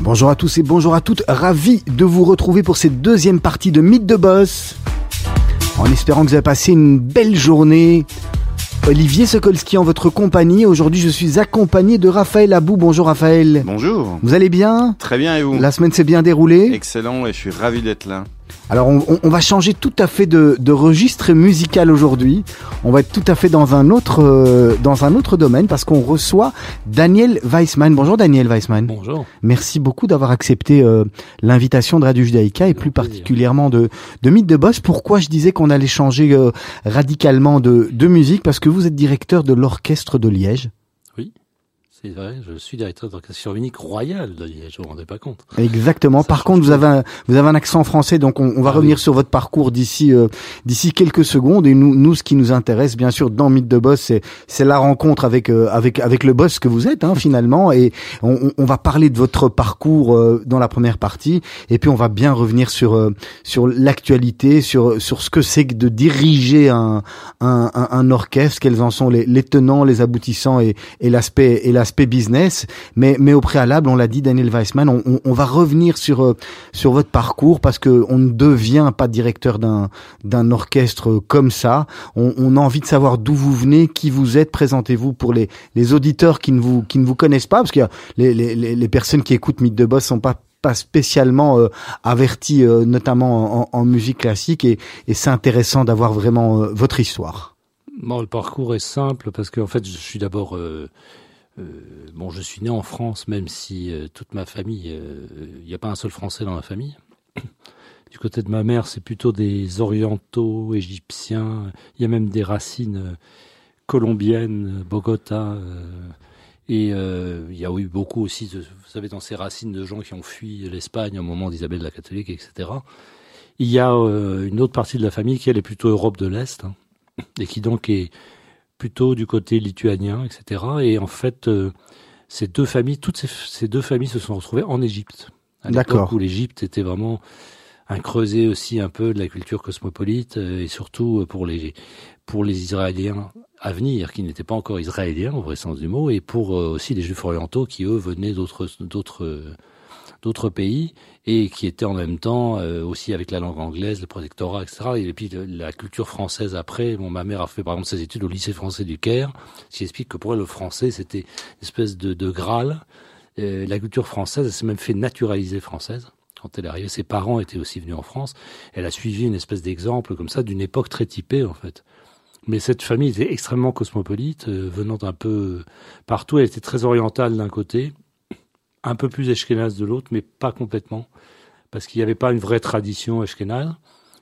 Bonjour à tous et bonjour à toutes, ravi de vous retrouver pour cette deuxième partie de Mythe de Boss. En espérant que vous avez passé une belle journée. Olivier Sokolski en votre compagnie. Aujourd'hui, je suis accompagné de Raphaël Abou. Bonjour Raphaël. Bonjour. Vous allez bien? Très bien et vous? La semaine s'est bien déroulée? Excellent et je suis ravi d'être là. Alors on, on- on va changer tout à fait de, de registre musical aujourd'hui. On va être tout à fait dans un autre euh, dans un autre domaine parce qu'on reçoit Daniel Weissman. Bonjour Daniel Weissman. Bonjour. Merci beaucoup d'avoir accepté euh, l'invitation de Radio Judaïka et plus particulièrement de, de Mythe de Boss. Pourquoi je disais qu'on allait changer euh, radicalement de, de musique? Parce que vous êtes directeur de l'orchestre de Liège. C'est vrai, je suis directeur d'orchestre unique royal de Liège, je ne me rendais pas compte. Exactement. Ça Par contre, vous avez un, vous avez un accent français, donc on, on va Ah revenir oui. sur votre parcours d'ici euh, d'ici quelques secondes. Et nous, nous, ce qui nous intéresse, bien sûr, dans Mythe de Boss, c'est c'est la rencontre avec euh, avec avec le boss que vous êtes, hein, finalement. Et on, on- va parler de votre parcours euh, dans la première partie, et puis on va bien revenir sur euh, sur l'actualité, sur sur ce que c'est que de diriger un un, un, un orchestre, quels en sont les, les tenants, les aboutissants et, et l'aspect et l'aspect business. Mais mais au préalable, on l'a dit, Daniel Weissman, on, va revenir sur euh, sur votre parcours parce que on ne devient pas directeur d'un orchestre comme ça. On, a envie de savoir d'où vous venez, qui vous êtes. Présentez-vous pour les les auditeurs qui ne vous qui ne vous connaissent pas, parce que les les les, personnes qui écoutent Mythe de Boss sont pas pas spécialement euh, euh, notamment en, musique classique, et, et c'est intéressant d'avoir vraiment euh, votre histoire. Bon, le parcours est simple parce qu'en fait, je suis d'abord... euh, euh, bon, je suis né en France, même si euh, toute ma famille... euh, Il n'y a pas un seul Français dans ma famille. Du côté de ma mère, c'est plutôt des orientaux, égyptiens. Il y a même des racines euh, colombiennes, Bogota. euh, et euh, il y a eu beaucoup aussi, vous savez, dans ces racines de gens qui ont fui l'Espagne au moment d'Isabelle la catholique, etc. Il y a euh, une autre partie de la famille qui elle est plutôt Europe de l'Est hein, et qui donc est plutôt du côté lituanien, etc. Et en fait, euh, ces deux familles, toutes ces, ces deux familles se sont retrouvées en Égypte. À l'époque. Où l'Égypte était vraiment un creuset aussi un peu de la culture cosmopolite euh, et surtout euh, pour les pour les Israéliens à venir qui n'étaient pas encore israéliens au vrai sens du mot et pour aussi les Juifs orientaux qui eux venaient d'autres d'autres d'autres pays et qui étaient en même temps euh, aussi avec la langue anglaise, le protectorat, etc. Et puis la culture française après. Bon, ma mère a fait par exemple ses études au lycée français du Caire, ce qui explique que pour elle le français c'était une espèce de, de graal. La culture française, elle s'est même fait naturaliser française. Quand elle est arrivée, ses parents étaient aussi venus en France. Elle a suivi une espèce d'exemple comme ça d'une époque très typée en fait. Mais cette famille était extrêmement cosmopolite, euh, venant un peu partout. Elle était très orientale d'un côté, un peu plus ashkénaze de l'autre, mais pas complètement, parce qu'il n'y avait pas une vraie tradition ashkénaze.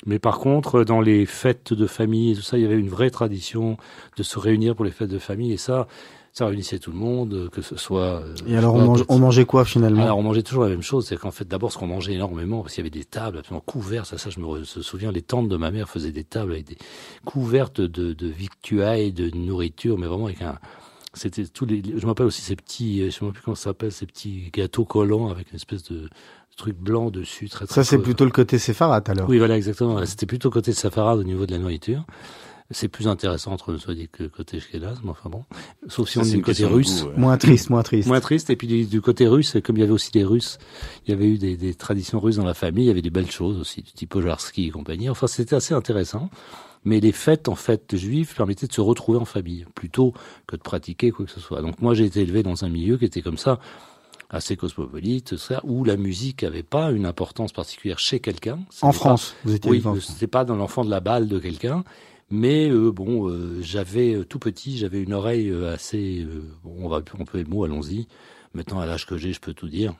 Mais par contre, dans les fêtes de famille et tout ça, il y avait une vraie tradition de se réunir pour les fêtes de famille, et ça, ça réunissait tout le monde, que ce soit. euh, Et alors, on, mange- mangeait quoi finalement? Alors on mangeait toujours la même chose, c'est qu'en fait d'abord ce qu'on mangeait énormément, parce qu'il y avait des tables absolument couvertes, ça, ça je me souviens, les tantes de ma mère faisaient des tables avec des couvertes de, de victuailles, de nourriture, mais vraiment avec un... C'était tous les... Je me rappelle aussi ces petits, euh, je sais même plus comment ça s'appelle, ces petits gâteaux collants avec une espèce de truc blanc dessus, très très Ça, c'est plutôt le côté séfarade alors. Oui, voilà, exactement. C'était plutôt côté de Safarad au niveau de la nourriture. C'est plus intéressant entre nous, soit dit que côté Shkenaz, mais enfin bon. Sauf si Ça, on est du côté russe. goût, ouais. Moins triste, moins triste. Moins triste. Et puis du, du côté russe, comme il y avait aussi des Russes, il y avait eu des, des traditions russes dans la famille, il y avait des belles choses aussi, du type Ojarski et compagnie. Enfin, c'était assez intéressant. Mais les fêtes, en fait, juives permettaient de se retrouver en famille, plutôt que de pratiquer quoi que ce soit. Donc moi, j'ai été élevé dans un milieu qui était comme ça, assez cosmopolite, ça, où la musique n'avait pas une importance particulière chez quelqu'un. En France, vous étiez oui, France. c'était pas dans l'enfant de la balle de quelqu'un, mais euh, bon, euh, j'avais euh, tout petit, j'avais une oreille euh, assez, euh, bon, on va on peut le mot, allons-y. Maintenant, à l'âge que j'ai, je peux tout dire.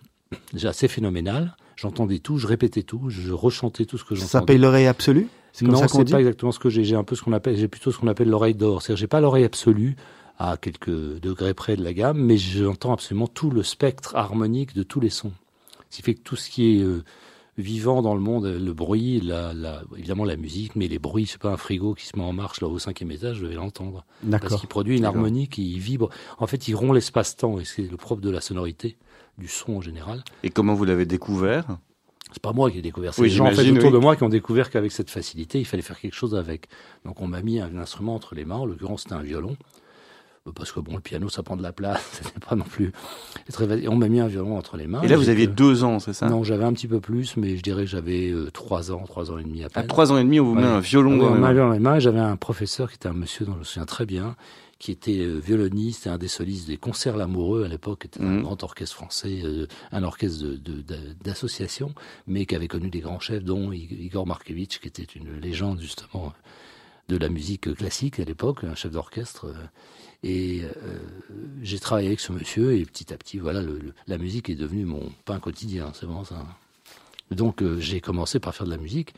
J'ai assez phénoménal. J'entendais tout, je répétais tout, je rechantais tout ce que Ça j'entendais. s'appelle l'oreille absolue? C'est comme Non, ça qu'on dit pas exactement ce que j'ai. J'ai un peu ce qu'on appelle, j'ai plutôt ce qu'on appelle l'oreille d'or. C'est-à-dire, j'ai pas l'oreille absolue à quelques degrés près de la gamme, mais j'entends absolument tout le spectre harmonique de tous les sons. Ce qui fait que tout ce qui est euh, vivant dans le monde, le bruit, la, la, évidemment la musique, mais les bruits, c'est pas un frigo qui se met en marche là au cinquième étage, je vais l'entendre. Parce qu'il produit une harmonie qui vibre. En fait, il rompt l'espace-temps et c'est le propre de la sonorité, du son en général. Et comment vous l'avez découvert? C'est pas moi qui ai découvert, c'est les gens en fait, autour de moi qui ont découvert qu'avec cette facilité, il fallait faire quelque chose avec. Donc on m'a mis un instrument entre les mains, en l'occurrence c'était un violon, euh, parce que bon, le piano, ça prend de la place, c'était pas non plus très. On m'a mis un violon entre les mains. Et là, vous aviez deux ans, c'est ça? Non, j'avais un petit peu plus, mais je dirais que j'avais euh, trois ans, trois ans et demi à peine. À trois ans et demi, on vous met un violon dans, les mains. J'avais un professeur qui était un monsieur dont je me souviens très bien, qui était euh, violoniste et un des solistes des concerts l'amoureux à l'époque, était un mhm. grand orchestre français, un orchestre d'association, de, mais qui avait connu des grands chefs, dont Igor Markevitch, qui était une légende justement de la musique classique à l'époque, un chef d'orchestre. Et euh, j'ai travaillé avec ce monsieur et petit à petit, voilà, le, la musique est devenue mon pain quotidien. C'est vraiment ça. Donc euh, j'ai commencé par faire de la musique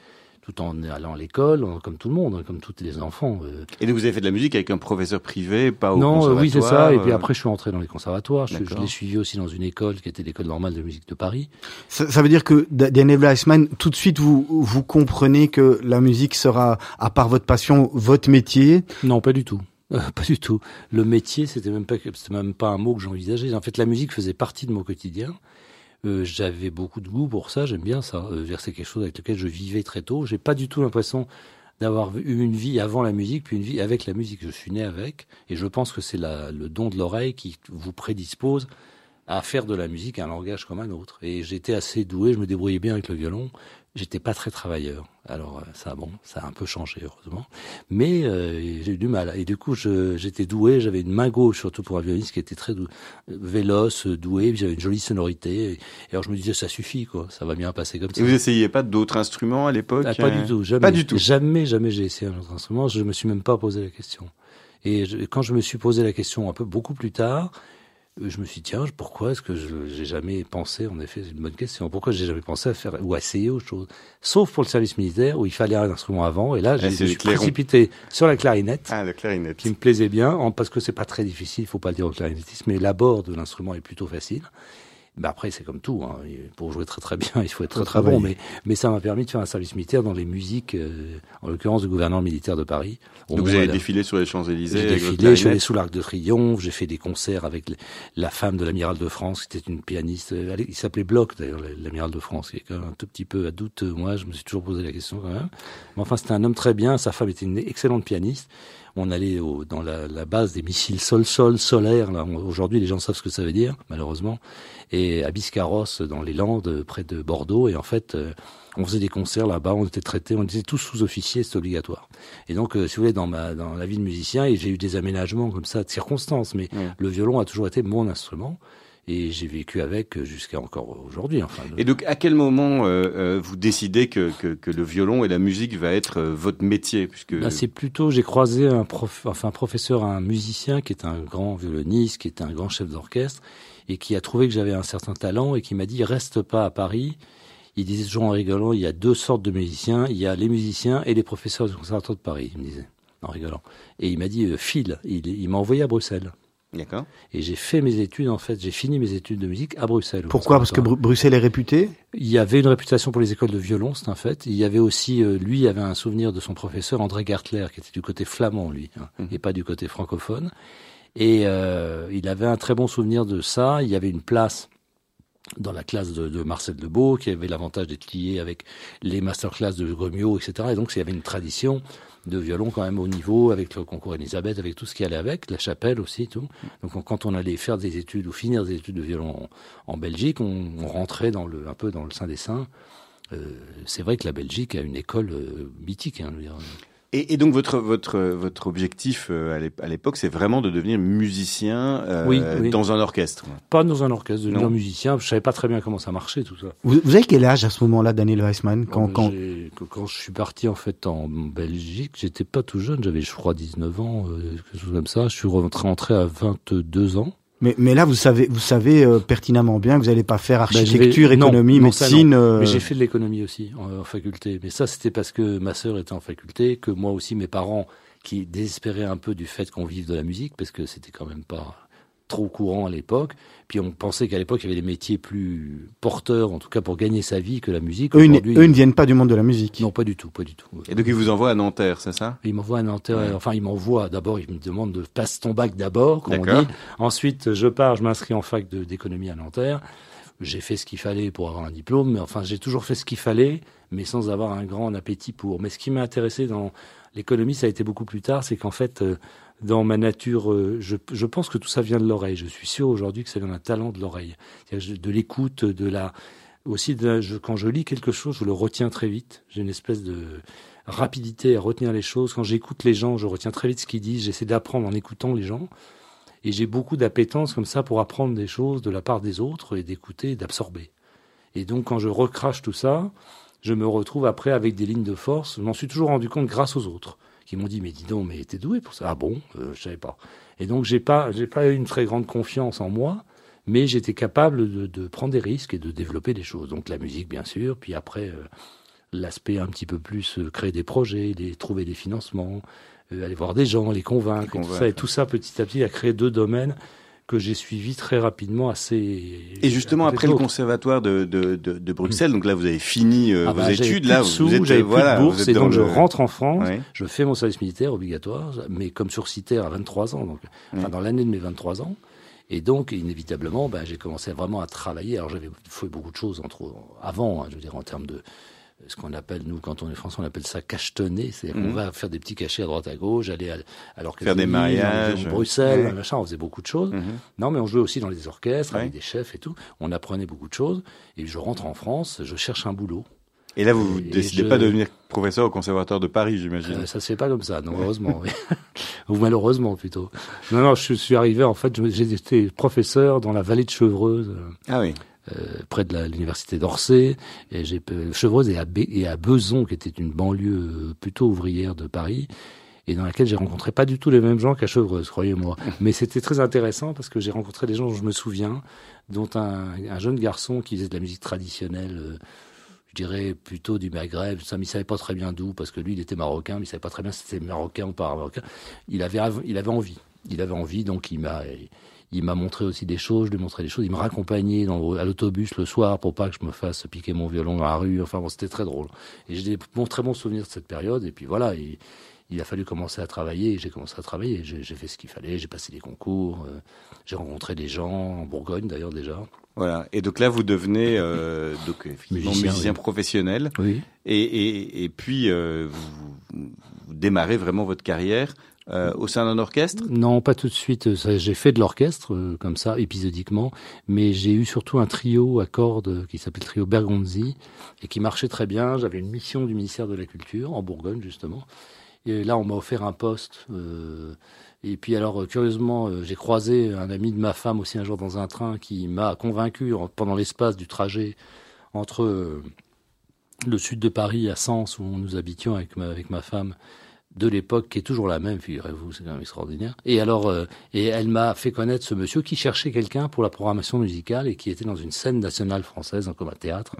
tout en allant à l'école, comme tout le monde, hein, comme tous les enfants. Euh. Et donc vous avez fait de la musique avec un professeur privé, pas au non, conservatoire oui, c'est ça. Et puis après, je suis entré dans les conservatoires. Je, je l'ai suivi aussi dans une école qui était l'école normale de musique de Paris. Ça, ça veut dire que Daniel Weissman, tout de suite, vous vous comprenez que la musique sera, à part votre passion, votre métier? Non, pas du tout. Euh, pas du tout. Le métier, c'était même pas, c'était même pas un mot que j'envisageais. En fait, la musique faisait partie de mon quotidien. Euh, j'avais beaucoup de goût pour ça, j'aime bien ça. Euh, c'est quelque chose avec lequel je vivais très tôt. J'ai pas du tout l'impression d'avoir eu une vie avant la musique, puis une vie avec la musique. Je suis né avec, et je pense que c'est le don de l'oreille qui vous prédispose à faire de la musique un langage comme un autre. Et j'étais assez doué, je me débrouillais bien avec le violon j'étais pas très travailleur. Alors euh, ça, bon, ça a un peu changé heureusement, mais euh, j'ai eu du mal. Et du coup, j'étais doué. J'avais une main gauche surtout pour un violoniste qui était très dou véloce, doué. J'avais une jolie sonorité. Et, alors je me disais ça suffit quoi, ça va bien passer comme ça. Et vous essayiez pas d'autres instruments à l'époque ah, Pas du tout, jamais. Pas du tout. Jamais, jamais j'ai essayé un autre instrument. Je me suis même pas posé la question. Et quand je me suis posé la question un peu beaucoup plus tard, je me suis dit, tiens, pourquoi est-ce que je j'ai jamais pensé, en effet, c'est une bonne question, pourquoi j'ai jamais pensé à faire ou à essayer autre chose? Sauf pour le service militaire où il fallait un instrument avant, et là, j'ai ah, précipité sur la clarinette, ah, la clarinette, qui me plaisait bien, parce que c'est pas très difficile, il faut pas le dire au clarinettisme, mais l'abord de l'instrument est plutôt facile. Ben après, c'est comme tout. Hein. Pour jouer très très bien, il faut être très très bon. Mais, mais ça m'a permis de faire un service militaire dans les musiques, euh, en l'occurrence du gouvernement militaire de Paris. Donc vous avez défilé sur les Champs-Élysées J'ai défilé, je suis allé sous l'Arc de Triomphe, j'ai fait des concerts avec la femme de l'amiral de France, qui était une pianiste. Euh, il s'appelait Bloch, d'ailleurs, l'amiral de France, qui est quand même un tout petit peu à doute. Moi, je me suis toujours posé la question quand même. Mais enfin, c'était un homme très bien. Sa femme était une excellente pianiste on allait au, dans la, la, base des missiles sol-sol solaires. Aujourd'hui, les gens savent ce que ça veut dire, malheureusement. Et à Biscarrosse, dans les Landes, près de Bordeaux. Et en fait, euh, on faisait des concerts là-bas, on était traités, on était tous sous-officiers, c'est obligatoire. Et donc, euh, si vous voulez, dans ma dans la vie de musicien, j'ai eu des aménagements comme ça de circonstances, mais le violon a toujours été mon instrument et j'ai vécu avec jusqu'à encore aujourd'hui. Enfin, Et donc, à quel moment euh, euh, vous décidez que, que, que, le violon et la musique va être euh, votre métier puisque bah, c'est plutôt j'ai croisé un prof, enfin un professeur, un musicien qui est un grand violoniste, qui est un grand chef d'orchestre et qui a trouvé que j'avais un certain talent et qui m'a dit reste pas à Paris. Il disait toujours en rigolant, il y a deux sortes de musiciens, il y a les musiciens et les professeurs du conservatoire de Paris. Il me disait en rigolant. Et il m'a dit file. Il, il m'a envoyé à Bruxelles. D'accord. Et j'ai fait mes études, en fait, j'ai fini mes études de musique à Bruxelles. Pourquoi? Parce que Bruxelles est réputée? Il y avait une réputation pour les écoles de violon, c'est un fait. Il y avait aussi, euh, lui, avait un souvenir de son professeur André Gartler, qui était du côté flamand, lui, hein, mhm. et pas du côté francophone. Et euh, il avait un très bon souvenir de ça. Il y avait une place dans la classe de, de Marcel Debeau, qui avait l'avantage d'être lié avec les masterclass de Gremio, etc. Et donc, il y avait une tradition de violon quand même au niveau, avec le concours Elisabeth, avec tout ce qui allait avec, la chapelle aussi, tout. Donc quand on allait faire des études ou finir des études de violon en, Belgique, on, rentrait dans le, un peu dans le Saint des Saints. Euh, c'est vrai que la Belgique a une école euh, mythique. Hein. Et, et, donc votre votre votre objectif euh, à l'époque, c'est vraiment de devenir musicien euh, dans un orchestre. Pas dans un orchestre, de devenir musicien. Je savais pas très bien comment ça marchait tout ça. Vous, vous avez quel âge à ce moment-là, Daniel Weissman quand, quand... quand je suis parti en fait en Belgique, j'étais pas tout jeune, j'avais je crois 19 ans, euh, quelque chose comme ça. Je suis rentré, rentré à 22 ans. Mais, mais là, vous savez, vous savez euh, pertinemment bien que vous n'allez pas faire ben, architecture, économie, médecine. Euh, mais j'ai fait de l'économie aussi en, faculté. Mais ça, c'était parce que ma sœur était en faculté, que moi aussi, mes parents qui désespérait un peu du fait qu'on vive de la musique, parce que c'était quand même pas trop courant à l'époque. Puis on pensait qu'à l'époque, il y avait des métiers plus porteurs, en tout cas pour gagner sa vie, que la musique. Eux, eux ne viennent pas du monde de la musique. Non, pas du tout, pas du tout. Et donc ils vous envoient à Nanterre, c'est ça? Ils m'envoient à Nanterre. Enfin, ils m'envoient. D'abord, ils me demandent de passer ton bac d'abord, comme on dit. Ensuite, je pars, je m'inscris en fac d'économie à Nanterre. J'ai fait ce qu'il fallait pour avoir un diplôme, mais enfin, j'ai toujours fait ce qu'il fallait, mais sans avoir un grand appétit pour. Mais ce qui m'a intéressé dans l'économie, ça a été beaucoup plus tard, c'est qu'en fait, euh, dans ma nature, euh, je, pense que tout ça vient de l'oreille. Je suis sûr aujourd'hui que ça vient d'un talent de l'oreille, de l'écoute, de la aussi quand je lis quelque chose, je le retiens très vite. J'ai une espèce de rapidité à retenir les choses. Quand j'écoute les gens, je retiens très vite ce qu'ils disent. J'essaie d'apprendre en écoutant les gens. Et j'ai beaucoup d'appétence comme ça pour apprendre des choses de la part des autres et d'écouter d'absorber. Et donc quand je recrache tout ça, je me retrouve après avec des lignes de force. Je m'en suis toujours rendu compte grâce aux autres qui m'ont dit mais dis donc mais t'es doué pour ça. Ah bon euh, je savais pas. Et donc j'ai pas j'ai pas eu une très grande confiance en moi mais j'étais capable de, de, prendre des risques et de développer des choses. Donc la musique bien sûr puis après euh, l'aspect un petit peu plus euh, créer des projets les, trouver des financements euh, aller voir des gens les convaincre, Et tout ça. Et tout ça petit à petit a créé deux domaines que j'ai suivi très rapidement assez. Et justement après le conservatoire de, de, de, de Bruxelles, donc là vous avez fini euh, ah vos bah, études, là vous êtes voilà, plus de bourse, et donc je rentre en France, je fais mon service militaire obligatoire, mais comme sursitaire à 23 ans, donc enfin, dans l'année de mes 23 ans. Et donc, inévitablement, ben, j'ai commencé vraiment à travailler. Alors, j'avais fait beaucoup de choses entre, avant, hein, je veux dire, en termes de, ce qu'on appelle, nous, quand on est français, on appelle ça cachetonner. C'est-à-dire qu'on mhm. va faire des petits cachets à droite à gauche, aller alors que faire des mariages, Bruxelles, machin, on faisait beaucoup de choses. Mhm. Non, mais on jouait aussi dans les orchestres avec des chefs et tout. On apprenait beaucoup de choses. Et je rentre en France, je cherche un boulot. Et là, vous ne décidez pas de devenir professeur au conservatoire de Paris, j'imagine. Euh, ça se fait pas comme ça, non, heureusement, ou malheureusement plutôt. Non, non, je suis arrivé en fait, j'ai été professeur dans la vallée de Chevreuse. Ah oui. Euh, près de l'université d'Orsay. Et j'ai Chevreuse et à, et à Beson, qui était une banlieue plutôt ouvrière de Paris et dans laquelle j'ai rencontré pas du tout les mêmes gens qu'à Chevreuse, croyez-moi. Mais c'était très intéressant parce que j'ai rencontré des gens dont je me souviens, dont un, un, jeune garçon qui faisait de la musique traditionnelle, euh, je dirais plutôt du Maghreb, ça, mais il savait pas très bien d'où, parce que lui, il était marocain, mais il savait pas très bien si c'était marocain ou pas marocain. Il avait, il avait envie. Il avait envie, donc il m'a, il m'a montré aussi des choses, je lui montrais des choses. Il me raccompagnait dans, à l'autobus le soir pour pas que je me fasse piquer mon violon dans la rue. Enfin bon, c'était très drôle. Et j'ai des très bons souvenirs de cette période. Et puis voilà, il, il a fallu commencer à travailler. Et j'ai commencé à travailler. J'ai fait ce qu'il fallait. J'ai passé des concours. Euh, j'ai rencontré des gens en Bourgogne d'ailleurs déjà. Voilà. Et donc là, vous devenez euh, donc musicien, professionnel. Oui. Et, et, et puis euh, vous, vous, démarrez vraiment votre carrière euh, au sein d'un orchestre? Non, pas tout de suite. J'ai fait de l'orchestre euh, comme ça, épisodiquement, mais j'ai eu surtout un trio à cordes qui s'appelle trio Bergonzi et qui marchait très bien. J'avais une mission du ministère de la Culture en Bourgogne justement. Et là, on m'a offert un poste. Euh, et puis alors, curieusement, j'ai croisé un ami de ma femme aussi un jour dans un train qui m'a convaincu pendant l'espace du trajet entre le sud de Paris à Sens où nous habitions avec avec ma femme de l'époque qui est toujours la même, figurez-vous, c'est quand même extraordinaire. Et alors, euh, et elle m'a fait connaître ce monsieur qui cherchait quelqu'un pour la programmation musicale et qui était dans une scène nationale française, comme un théâtre.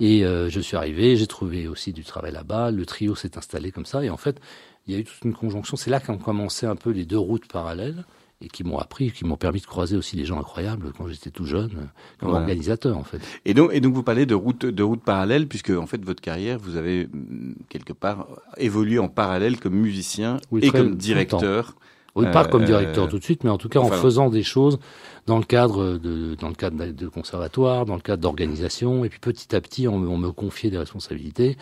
Et euh, je suis arrivé, j'ai trouvé aussi du travail là-bas. Le trio s'est installé comme ça, et en fait, il y a eu toute une conjonction. C'est là qu'ont commencé un peu les deux routes parallèles et qui m'ont appris, qui m'ont permis de croiser aussi des gens incroyables quand j'étais tout jeune, comme organisateur en fait. Et donc, et donc vous parlez de route, de route parallèle, puisque en fait votre carrière, vous avez mm, quelque part évolué en parallèle comme musicien et comme directeur. Oui, pas comme euh, directeur tout de suite, mais en tout cas en faisant des choses dans le cadre de, dans le cadre de conservatoire, dans le cadre d'organisation, et puis petit à petit, on, on me confiait des responsabilités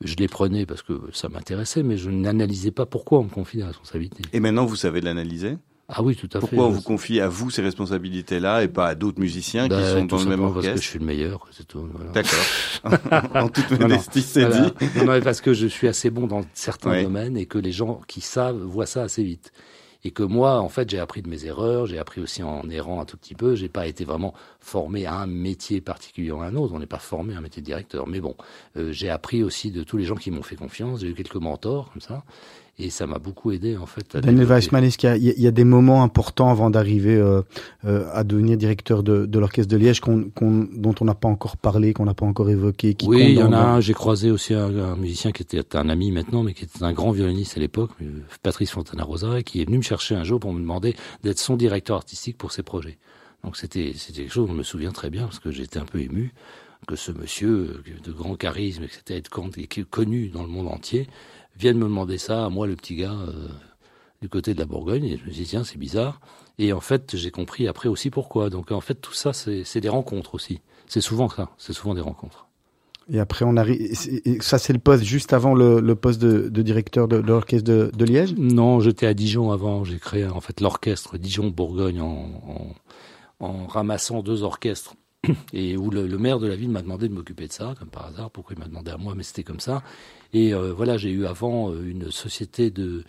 je les prenais parce que ça m'intéressait, mais je n'analysais pas pourquoi on me confie des responsabilités. Et maintenant, vous savez l'analyser? Ah oui, tout à fait. Pourquoi on vous confie à vous ces responsabilités-là et pas à d'autres musiciens qui bah, sont dans le même orchestre Parce que je suis le meilleur, c'est tout. D'accord. en toute modestie, c'est dit. Non, non, parce que je suis assez bon dans certains domaines et que les gens qui savent voient ça assez vite. Et que moi, en fait, j'ai appris de mes erreurs, j'ai appris aussi en errant un tout petit peu. J'ai pas été vraiment formé à un métier particulier ou à un autre. On n'est pas formé à un métier de directeur. Mais bon, euh, j'ai appris aussi de tous les gens qui m'ont fait confiance. J'ai eu quelques mentors comme ça. Et ça m'a beaucoup aidé en fait. Daniel Weissman, est-ce qu'il y, y, a des moments importants avant d'arriver euh, euh, à devenir directeur de, de l'orchestre de Liège qu'on, dont on n'a pas encore parlé, qu'on n'a pas encore évoqué qui Oui, il y en a un. J'ai croisé aussi un, musicien qui était un ami maintenant, mais qui était un grand violoniste à l'époque, euh, Patrice Fontana-Rosa, qui est venu me chercher un jour pour me demander d'être son directeur artistique pour ses projets. Donc c'était c'était quelque chose, on me souvient très bien parce que j'étais un peu ému que ce monsieur de grand charisme, etc., qui est connu dans le monde entier, viennent me demander ça à moi, le petit gars euh, du côté de la Bourgogne. Et je me dis, tiens, c'est bizarre. Et en fait, j'ai compris après aussi pourquoi. Donc en fait, tout ça, c'est des rencontres aussi. C'est souvent ça, c'est souvent des rencontres. Et après, on arrive. Ça, c'est le poste juste avant le, le poste de, de, directeur de, l'orchestre de, de, Liège? Non, j'étais à Dijon avant. J'ai créé en fait l'orchestre Dijon-Bourgogne en, en, en, ramassant deux orchestres et où le, le maire de la ville m'a demandé de m'occuper de ça, comme par hasard. Pourquoi il m'a demandé à moi? Mais c'était comme ça. Et euh, voilà, j'ai eu avant euh, une société de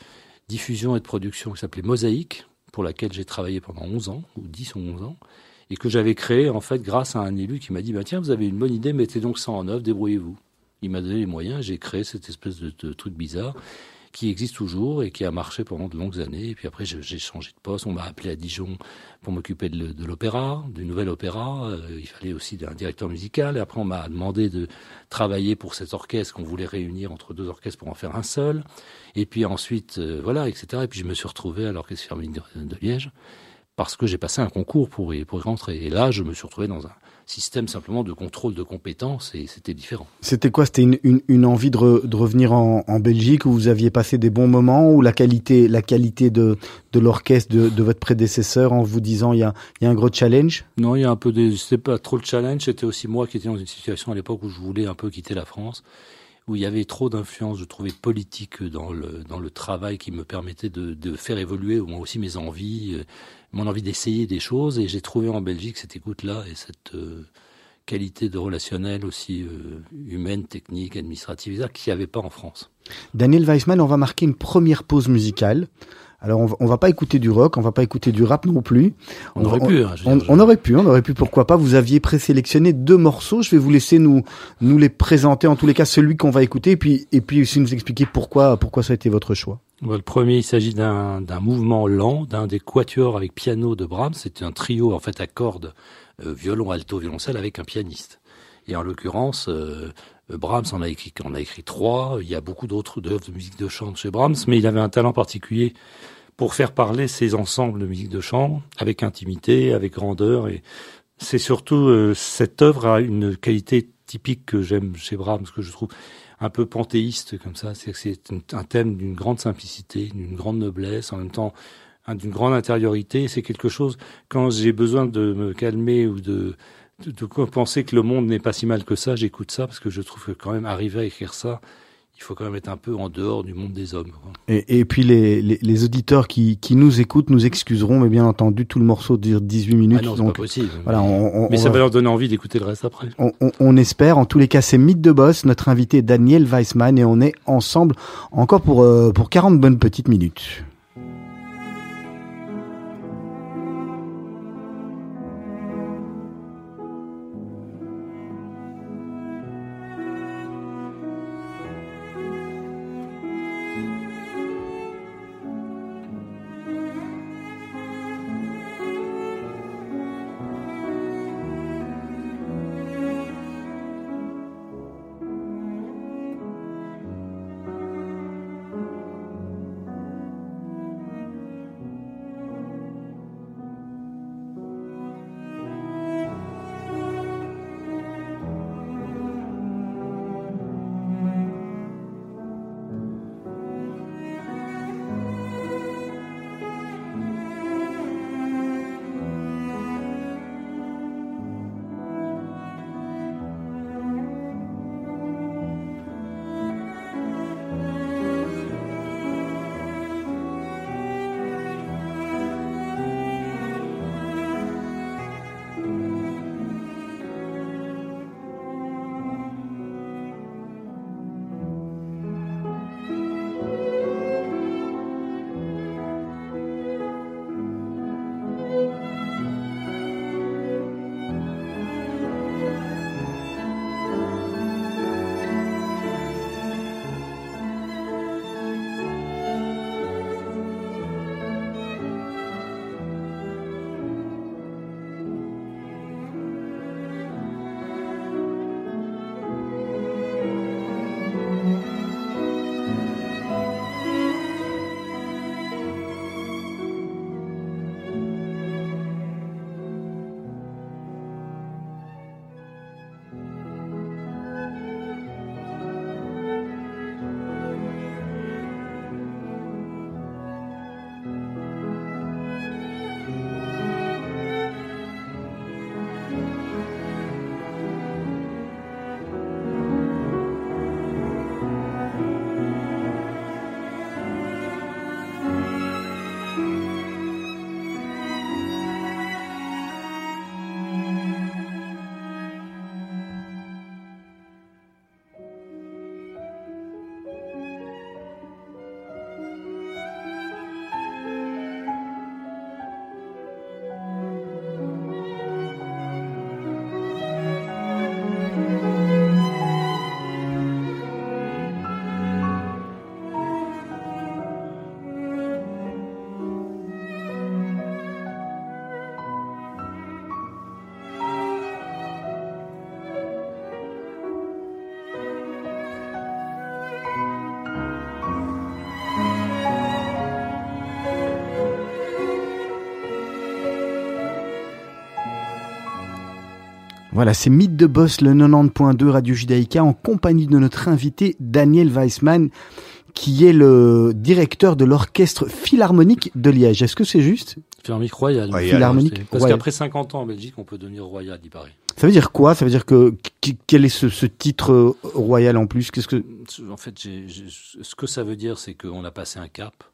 diffusion et de production qui s'appelait Mosaïque, pour laquelle j'ai travaillé pendant 11 ans, ou 10 ou 11 ans, et que j'avais créé en fait grâce à un élu qui m'a dit bah, Tiens, vous avez une bonne idée, mettez donc ça en œuvre, débrouillez-vous. Il m'a donné les moyens, j'ai créé cette espèce de, de truc bizarre qui existe toujours et qui a marché pendant de longues années. Et puis après, j'ai changé de poste. On m'a appelé à Dijon pour m'occuper de l'opéra, du nouvel opéra. Euh, il fallait aussi un directeur musical. Et après, on m'a demandé de travailler pour cet orchestre qu'on voulait réunir entre deux orchestres pour en faire un seul. Et puis ensuite, euh, voilà, etc. Et puis je me suis retrouvé à l'orchestre philharmonique de, Liège parce que j'ai passé un concours pour pour y rentrer. Et là, je me suis retrouvé dans un système simplement de contrôle de compétences et c'était différent. C'était quoi? C'était une, une, une, envie de, de revenir en, en, Belgique où vous aviez passé des bons moments ou la qualité, la qualité de, de l'orchestre de, de, votre prédécesseur en vous disant il y a, y a un gros challenge? Non, il y a un peu des, c'était pas trop le challenge, c'était aussi moi qui étais dans une situation à l'époque où je voulais un peu quitter la France où il y avait trop d'influence, je trouvais, politique dans le, dans le travail qui me permettait de, de faire évoluer moi aussi mes envies, euh, mon envie d'essayer des choses. Et j'ai trouvé en Belgique cette écoute-là et cette euh, qualité de relationnel aussi euh, humaine, technique, administrative, qu'il n'y avait pas en France. Daniel Weissman, on va marquer une première pause musicale. Alors on va, va pas écouter du rock, on va pas écouter du rap non plus. On, aurait pu. Hein, on, aurait pu, on aurait pu. Pourquoi pas Vous aviez présélectionné deux morceaux. Je vais vous laisser nous nous les présenter. En tous les cas, celui qu'on va écouter, et puis et puis aussi nous expliquer pourquoi pourquoi ça a été votre choix. Le premier, il s'agit d'un d'un mouvement lent, d'un des quatuors avec piano de Brahms. C'était un trio en fait à cordes, euh, violon, alto, violoncelle avec un pianiste. Et en l'occurrence, euh, Brahms en a écrit, en a écrit trois. Il y a beaucoup d'autres œuvres de musique de chambre chez Brahms, mais il avait un talent particulier pour faire parler ces ensembles de musique de chambre avec intimité, avec grandeur. Et c'est surtout euh, cette œuvre a une qualité typique que j'aime chez Brahms, que je trouve un peu panthéiste comme ça. C'est c'est un thème d'une grande simplicité, d'une grande noblesse, en même temps d'une grande intériorité. C'est quelque chose quand j'ai besoin de me calmer ou de de, penser que le monde n'est pas si mal que ça, j'écoute ça parce que je trouve que quand même arriver à écrire ça, il faut quand même être un peu en dehors du monde des hommes. Et, et, puis les, les, les auditeurs qui, qui, nous écoutent nous excuseront, mais bien entendu, tout le morceau dure 18 minutes. Ah non, donc, pas possible. Voilà, on, on, mais ça va leur donner envie d'écouter le reste après. On, espère. En tous les cas, c'est Mythe de Boss, notre invité Daniel Weissman, et on est ensemble encore pour, euh, pour 40 bonnes petites minutes. Voilà, c'est Mythe de Boss, le 90.2 Radio Judaïka, en compagnie de notre invité Daniel Weissman, qui est le directeur de l'orchestre philharmonique de Liège. Est-ce que c'est juste? Philharmonique royal. Philharmonique Parce qu'après 50 ans en Belgique, on peut devenir royal, il paraît. Ça veut dire quoi? Ça veut dire que quel est ce, ce titre euh, royal en plus? Qu'est-ce que En fait, ce que ça veut dire, c'est qu'on a passé un cap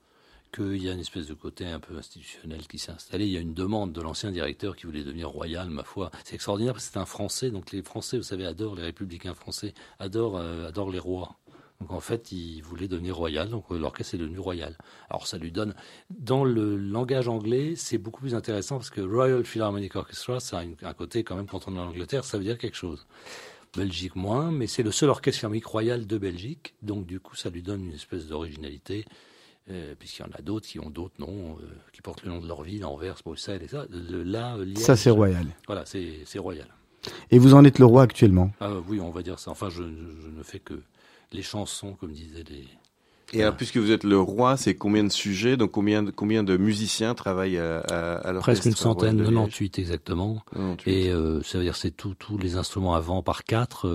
qu'il y a une espèce de côté un peu institutionnel qui s'est installé. Il y a une demande de l'ancien directeur qui voulait devenir royal, ma foi. C'est extraordinaire parce que c'est un Français, donc les Français, vous savez, adorent les républicains français, adorent, euh, adorent les rois. Donc en fait, il voulait devenir royal, donc euh, l'orchestre est devenu royal. Alors ça lui donne, dans le langage anglais, c'est beaucoup plus intéressant parce que Royal Philharmonic Orchestra, ça a un côté quand même quand on est en Angleterre, ça veut dire quelque chose. Belgique moins, mais c'est le seul orchestre philharmonique royal de Belgique, donc du coup ça lui donne une espèce d'originalité. Euh, puisqu'il y en a d'autres qui ont d'autres noms, euh, qui portent le nom de leur ville, Anvers, Bruxelles et ça. là, ça c'est royal. Voilà, c'est royal. Et vous en êtes le roi actuellement? Ah, Oui, on va dire ça. Enfin, je, ne fais que les chansons, comme disaient les... Et alors, puisque vous êtes le roi, c'est combien de sujets Donc combien de, combien de musiciens travaillent à, à, Presque une centaine, 98 exactement. Et euh, ça veut dire c'est tous les instruments avant par quatre,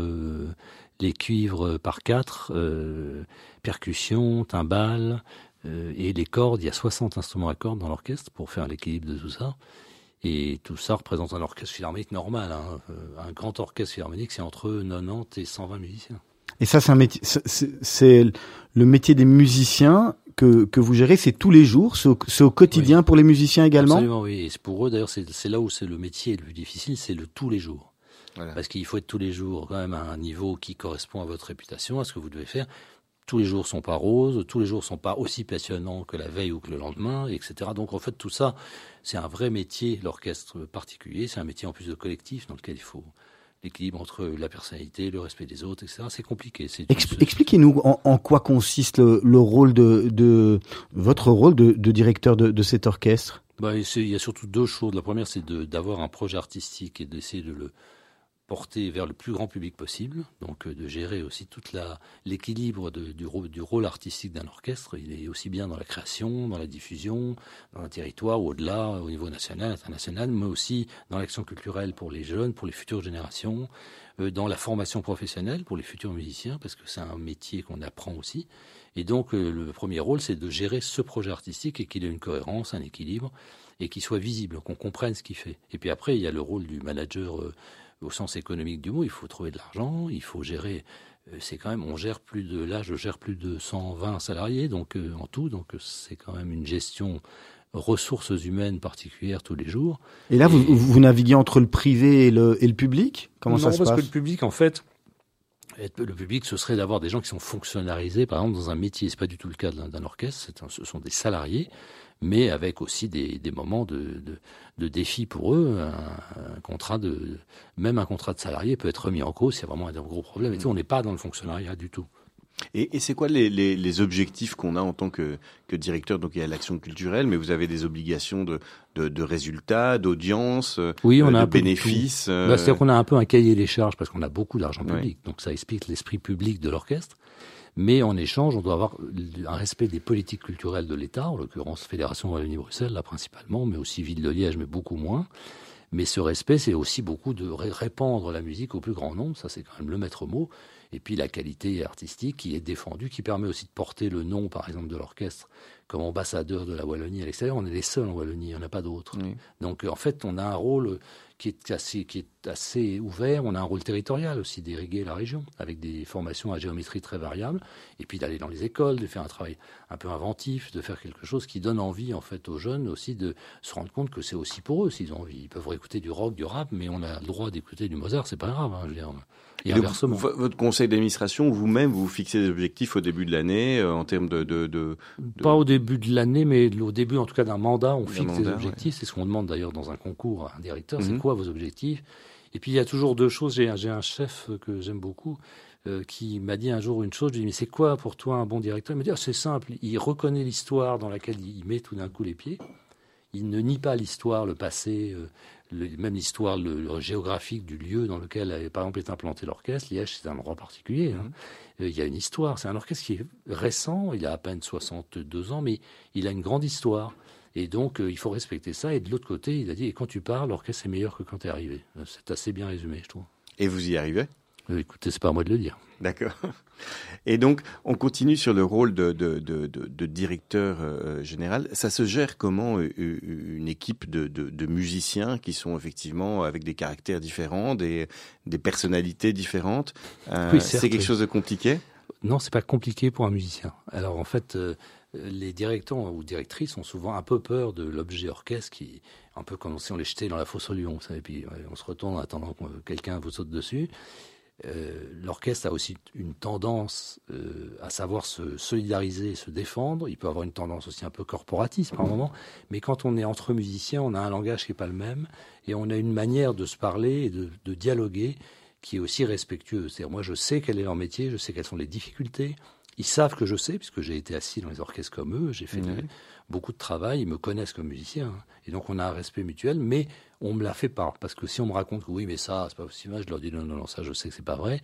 les cuivres par quatre, percussions, timbales, euh, et les cordes, il y a 60 instruments à cordes dans l'orchestre pour faire l'équilibre de tout ça. Et tout ça représente un orchestre philharmonique normal. Hein. Euh, un grand orchestre philharmonique, c'est entre 90 et 120 musiciens. Et ça, c'est un métier, c'est le métier des musiciens que, que vous gérez, c'est tous les jours, c'est au, quotidien pour les musiciens également? Absolument, oui. Et pour eux, d'ailleurs, c'est là où c'est le métier le plus difficile, c'est le tous les jours. Parce qu'il faut être tous les jours quand même à un niveau qui correspond à votre réputation, à ce que vous devez faire tous les jours sont pas roses, tous les jours sont pas aussi passionnants que la veille ou que le lendemain, etc. Donc en fait tout ça, c'est un vrai métier, l'orchestre particulier, c'est un métier en plus de collectif dans lequel il faut l'équilibre entre la personnalité, le respect des autres, etc. C'est compliqué. Expliquez-nous en, quoi consiste le, rôle de, de, votre rôle de, de directeur de, de, cet orchestre? Bah, il y a surtout deux choses. La première, c'est d'avoir un projet artistique et d'essayer de le porter vers le plus grand public possible, donc euh, de gérer aussi toute la l'équilibre du, rôle artistique d'un orchestre. Il est aussi bien dans la création, dans la diffusion, dans un territoire ou au-delà, au niveau national, international, mais aussi dans l'action culturelle pour les jeunes, pour les futures générations, euh, dans la formation professionnelle pour les futurs musiciens, parce que c'est un métier qu'on apprend aussi. Et donc euh, le premier rôle, c'est de gérer ce projet artistique et qu'il ait une cohérence, un équilibre, et qu'il soit visible, qu'on comprenne ce qu'il fait. Et puis après, il y a le rôle du manager au sens économique du mot, il faut trouver de l'argent, il faut gérer. Euh, c'est quand même, on gère plus de, là, je gère plus de 120 salariés, donc euh, en tout, donc c'est quand même une gestion ressources humaines particulières tous les jours. Et là, Vous, vous, naviguez entre le privé et le, et le public? Comment ça se passe parce que le public, en fait, le public, ce serait d'avoir des gens qui sont fonctionnalisés, par exemple, dans un métier. C'est pas du tout le cas d'un orchestre. ce sont des salariés mais avec aussi des, des moments de, de, de, défi pour eux. Un, contrat de, même un contrat de salarié peut être remis en cause a vraiment un gros problème. Et on n'est pas dans le fonctionnariat du tout. Et, et c'est quoi les, les, les objectifs qu'on a en tant que, que directeur? Donc il y a l'action culturelle, mais vous avez des obligations de, de, de résultats, d'audience, oui, on euh, a de bénéfices. Euh... Bah, C'est-à-dire qu'on a un peu un cahier des charges parce qu'on a beaucoup d'argent public, donc ça explique l'esprit public de l'orchestre. Mais en échange, on doit avoir un respect des politiques culturelles de l'État, en l'occurrence Fédération Wallonie-Bruxelles, là principalement, mais aussi Ville de Liège, mais beaucoup moins. Mais ce respect, c'est aussi beaucoup de répandre la musique au plus grand nombre, ça c'est quand même le maître mot. Et puis la qualité artistique qui est défendue, qui permet aussi de porter le nom, par exemple, de l'orchestre comme ambassadeur de la Wallonie à l'extérieur. On est les seuls en Wallonie, il n'y en a pas d'autres. Donc en fait, on a un rôle qui est assez, qui est assez ouvert. On a un rôle territorial aussi d'irriguer la région avec des formations à géométrie très variables et puis d'aller dans les écoles, de faire un travail un peu inventif, de faire quelque chose qui donne envie en fait aux jeunes aussi de se rendre compte que c'est aussi pour eux s'ils ont envie. Ils peuvent écouter du rock, du rap, mais on a le droit d'écouter du Mozart, c'est pas grave. Hein, je. Et, inversement. votre conseil d'administration, vous-même, vous fixez des objectifs au début de l'année euh, en termes de, de, de, Pas au début de l'année, mais au début en tout cas d'un mandat, on fixe des objectifs. C'est ce qu'on demande d'ailleurs dans un concours à un directeur. C'est mhm. quoi vos objectifs? Et puis il y a toujours deux choses. J'ai un chef que j'aime beaucoup euh, qui m'a dit un jour une chose. Je lui ai dit mais c'est quoi pour toi un bon directeur? Il m'a dit ah, c'est simple. Il reconnaît l'histoire dans laquelle il met tout d'un coup les pieds. Il ne nie pas l'histoire, le passé, euh, même l'histoire le, géographique du lieu dans lequel, par exemple, est implanté l'orchestre. Liège, c'est un endroit particulier. Hein. Mhm. Euh, il y a une histoire. C'est un orchestre qui est récent. Il a à peine 62 ans, mais il a une grande histoire. Et donc, il faut respecter ça. Et de l'autre côté, il a dit, et quand tu parles, l'orchestre est meilleur que quand tu es arrivé. C'est assez bien résumé, je trouve. Et vous y arrivez? Écoutez, c'est pas à moi de le dire. D'accord. Et donc, on continue sur le rôle de, de, de, de directeur euh, général. Ça se gère comment euh, euh, une équipe de, musiciens qui sont effectivement avec des caractères différents, des, des personnalités différentes? C'est quelque chose de compliqué? Non, c'est pas compliqué pour un musicien. Alors en fait, les directeurs ou directrices ont souvent un peu peur de l'objet orchestre qui, un peu comme si on les jetait dans la fosse au lion, et puis on se retourne en attendant que quelqu'un vous saute dessus. Euh, l'orchestre a aussi une tendance euh, à savoir se solidariser, se défendre. Il peut avoir une tendance aussi un peu corporatiste par moment. Mais quand on est entre musiciens, on a un langage qui n'est pas le même et on a une manière de se parler et de, de dialoguer qui est aussi respectueuse. C'est-à-dire, moi, je sais quel est leur métier, je sais quelles sont les difficultés. Ils savent que je sais, puisque j'ai été assis dans les orchestres comme eux, j'ai fait beaucoup de travail, ils me connaissent comme musicien. Hein. Et donc, on a un respect mutuel, mais on me la fait pas. Parce que si on me raconte que oui, mais ça, c'est pas possible, je leur dis non, non, non, ça, je sais que c'est pas vrai.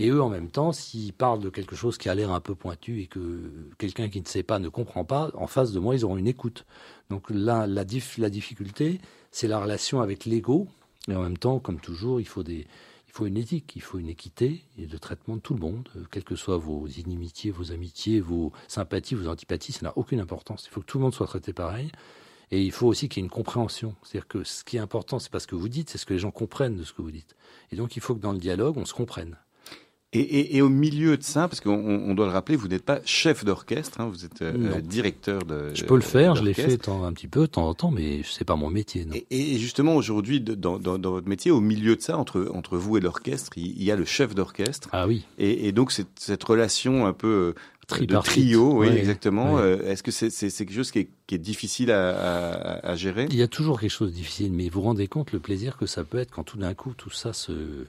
Et eux, en même temps, s'ils parlent de quelque chose qui a l'air un peu pointu et que quelqu'un qui ne sait pas ne comprend pas, en face de moi, ils auront une écoute. Donc là, la, la difficulté, c'est la relation avec l'ego. Et en même temps, comme toujours, il faut des, il faut une éthique, il faut une équité et de traitement de tout le monde, euh, quelles que soient vos inimitiés, vos amitiés, vos sympathies, vos antipathies, ça n'a aucune importance. Il faut que tout le monde soit traité pareil. Et il faut aussi qu'il y ait une compréhension. C'est-à-dire que ce qui est important, c'est pas ce que vous dites, c'est ce que les gens comprennent de ce que vous dites. Et donc, il faut que dans le dialogue, on se comprenne. Et, au milieu de ça, parce qu'on doit le rappeler, vous n'êtes pas chef d'orchestre, hein, vous êtes euh, directeur de. Je peux le faire, je l'ai fait un petit peu de temps en temps, mais c'est pas mon métier. Non. Et, justement, aujourd'hui, dans, votre métier, au milieu de ça, entre, entre vous et l'orchestre, il, y a le chef d'orchestre. Ah oui. Et, donc cette, cette relation un peu de trio, oui, exactement. Euh, est-ce que c'est quelque chose qui est, difficile à, gérer? Il y a toujours quelque chose de difficile, mais vous vous rendez compte le plaisir que ça peut être quand tout d'un coup tout ça se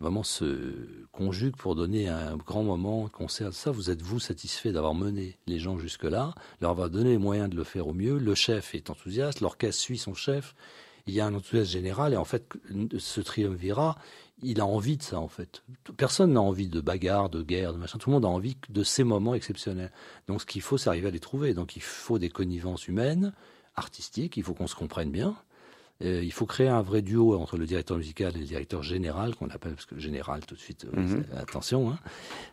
vraiment se conjugue pour donner un grand moment, concert. Ça, vous êtes vous satisfait d'avoir mené les gens jusque là, leur avoir donné les moyens de le faire au mieux. Le chef est enthousiaste, l'orchestre suit son chef. Il y a un enthousiasme général et en fait, ce triumvirat, il a envie de ça en fait. Personne n'a envie de bagarre, de guerre, de machin. Tout le monde a envie de ces moments exceptionnels. Donc ce qu'il faut, c'est arriver à les trouver. Donc il faut des connivences humaines, artistiques. Il faut qu'on se comprenne bien. Euh, il faut créer un vrai duo entre le directeur musical et le directeur général, qu'on appelle, parce que général, tout de suite, euh, mhm. attention, hein,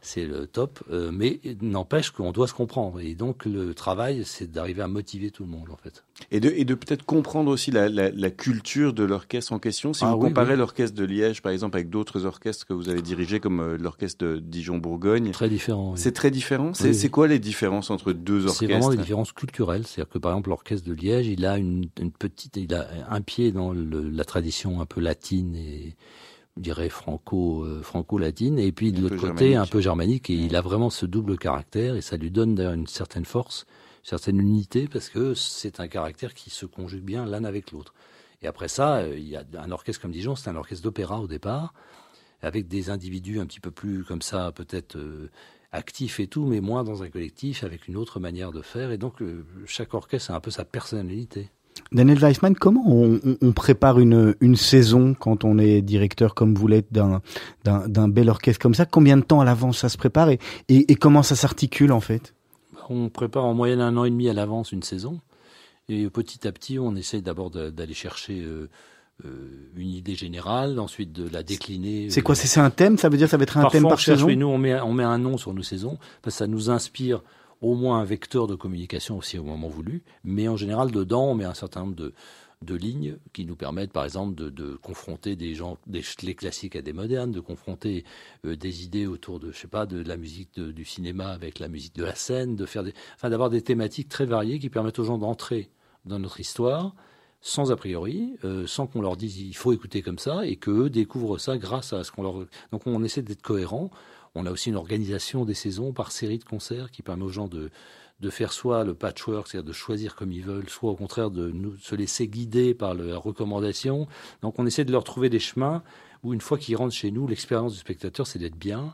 c'est le top, euh, mais n'empêche qu'on doit se comprendre. Et donc, le travail, c'est d'arriver à motiver tout le monde, en fait. Et de, et de peut-être comprendre aussi la, la, la, culture de l'orchestre en question. Si ah vous comparez l'orchestre de Liège, par exemple, avec d'autres orchestres que vous avez dirigés, comme l'orchestre de Dijon-Bourgogne. Très différent. C'est très différent. C'est quoi les différences entre deux orchestres C'est vraiment des différences culturelles. C'est-à-dire que, par exemple, l'orchestre de Liège, il a une, une petite, il a un pied dans la tradition un peu latine et je dirais franco euh, franco-latine et puis de l'autre côté un peu germanique et il a vraiment ce double caractère et ça lui donne d'ailleurs une certaine force, une certaine unité parce que c'est un caractère qui se conjugue bien l'un avec l'autre. Et après ça, euh, il y a un orchestre comme Dijon, c'est un orchestre d'opéra au départ avec des individus un petit peu plus comme ça peut-être euh, actifs et tout, mais moins dans un collectif, avec une autre manière de faire. Et donc, chaque orchestre a un peu sa personnalité. Daniel Weissman, comment on, on, prépare une, une, saison quand on est directeur comme vous l'êtes d'un, d'un, bel orchestre comme ça? Combien de temps à l'avance ça se prépare et, et, comment ça s'articule en fait? On prépare en moyenne un an et demi à l'avance une saison. Et petit à petit, on essaye d'abord d'aller chercher euh, euh, une idée générale, ensuite de la décliner. C'est quoi? Euh, C'est un thème? Ça veut dire ça va être un thème par saison? nous, on met, on met un nom sur nos saisons. Parce que ça nous inspire au moins un vecteur de communication aussi au moment voulu, mais en général dedans on met un certain nombre de, de lignes qui nous permettent par exemple de, de confronter des gens, des, les classiques à des modernes, de confronter euh, des idées autour de, je sais pas, de la musique du cinéma avec la musique de la scène, de faire enfin d'avoir des thématiques très variées qui permettent aux gens d'entrer dans notre histoire sans a priori, euh, sans qu'on leur dise il faut écouter comme ça, et qu'eux découvrent ça grâce à ce qu'on leur. Donc on essaie d'être cohérent. On a aussi une organisation des saisons par série de concerts qui permet aux gens de, de faire soit le patchwork, c'est-à-dire de choisir comme ils veulent, soit au contraire de se laisser guider par la recommandation. Donc on essaie de leur trouver des chemins où une fois qu'ils rentrent chez nous, l'expérience du spectateur, c'est d'être bien,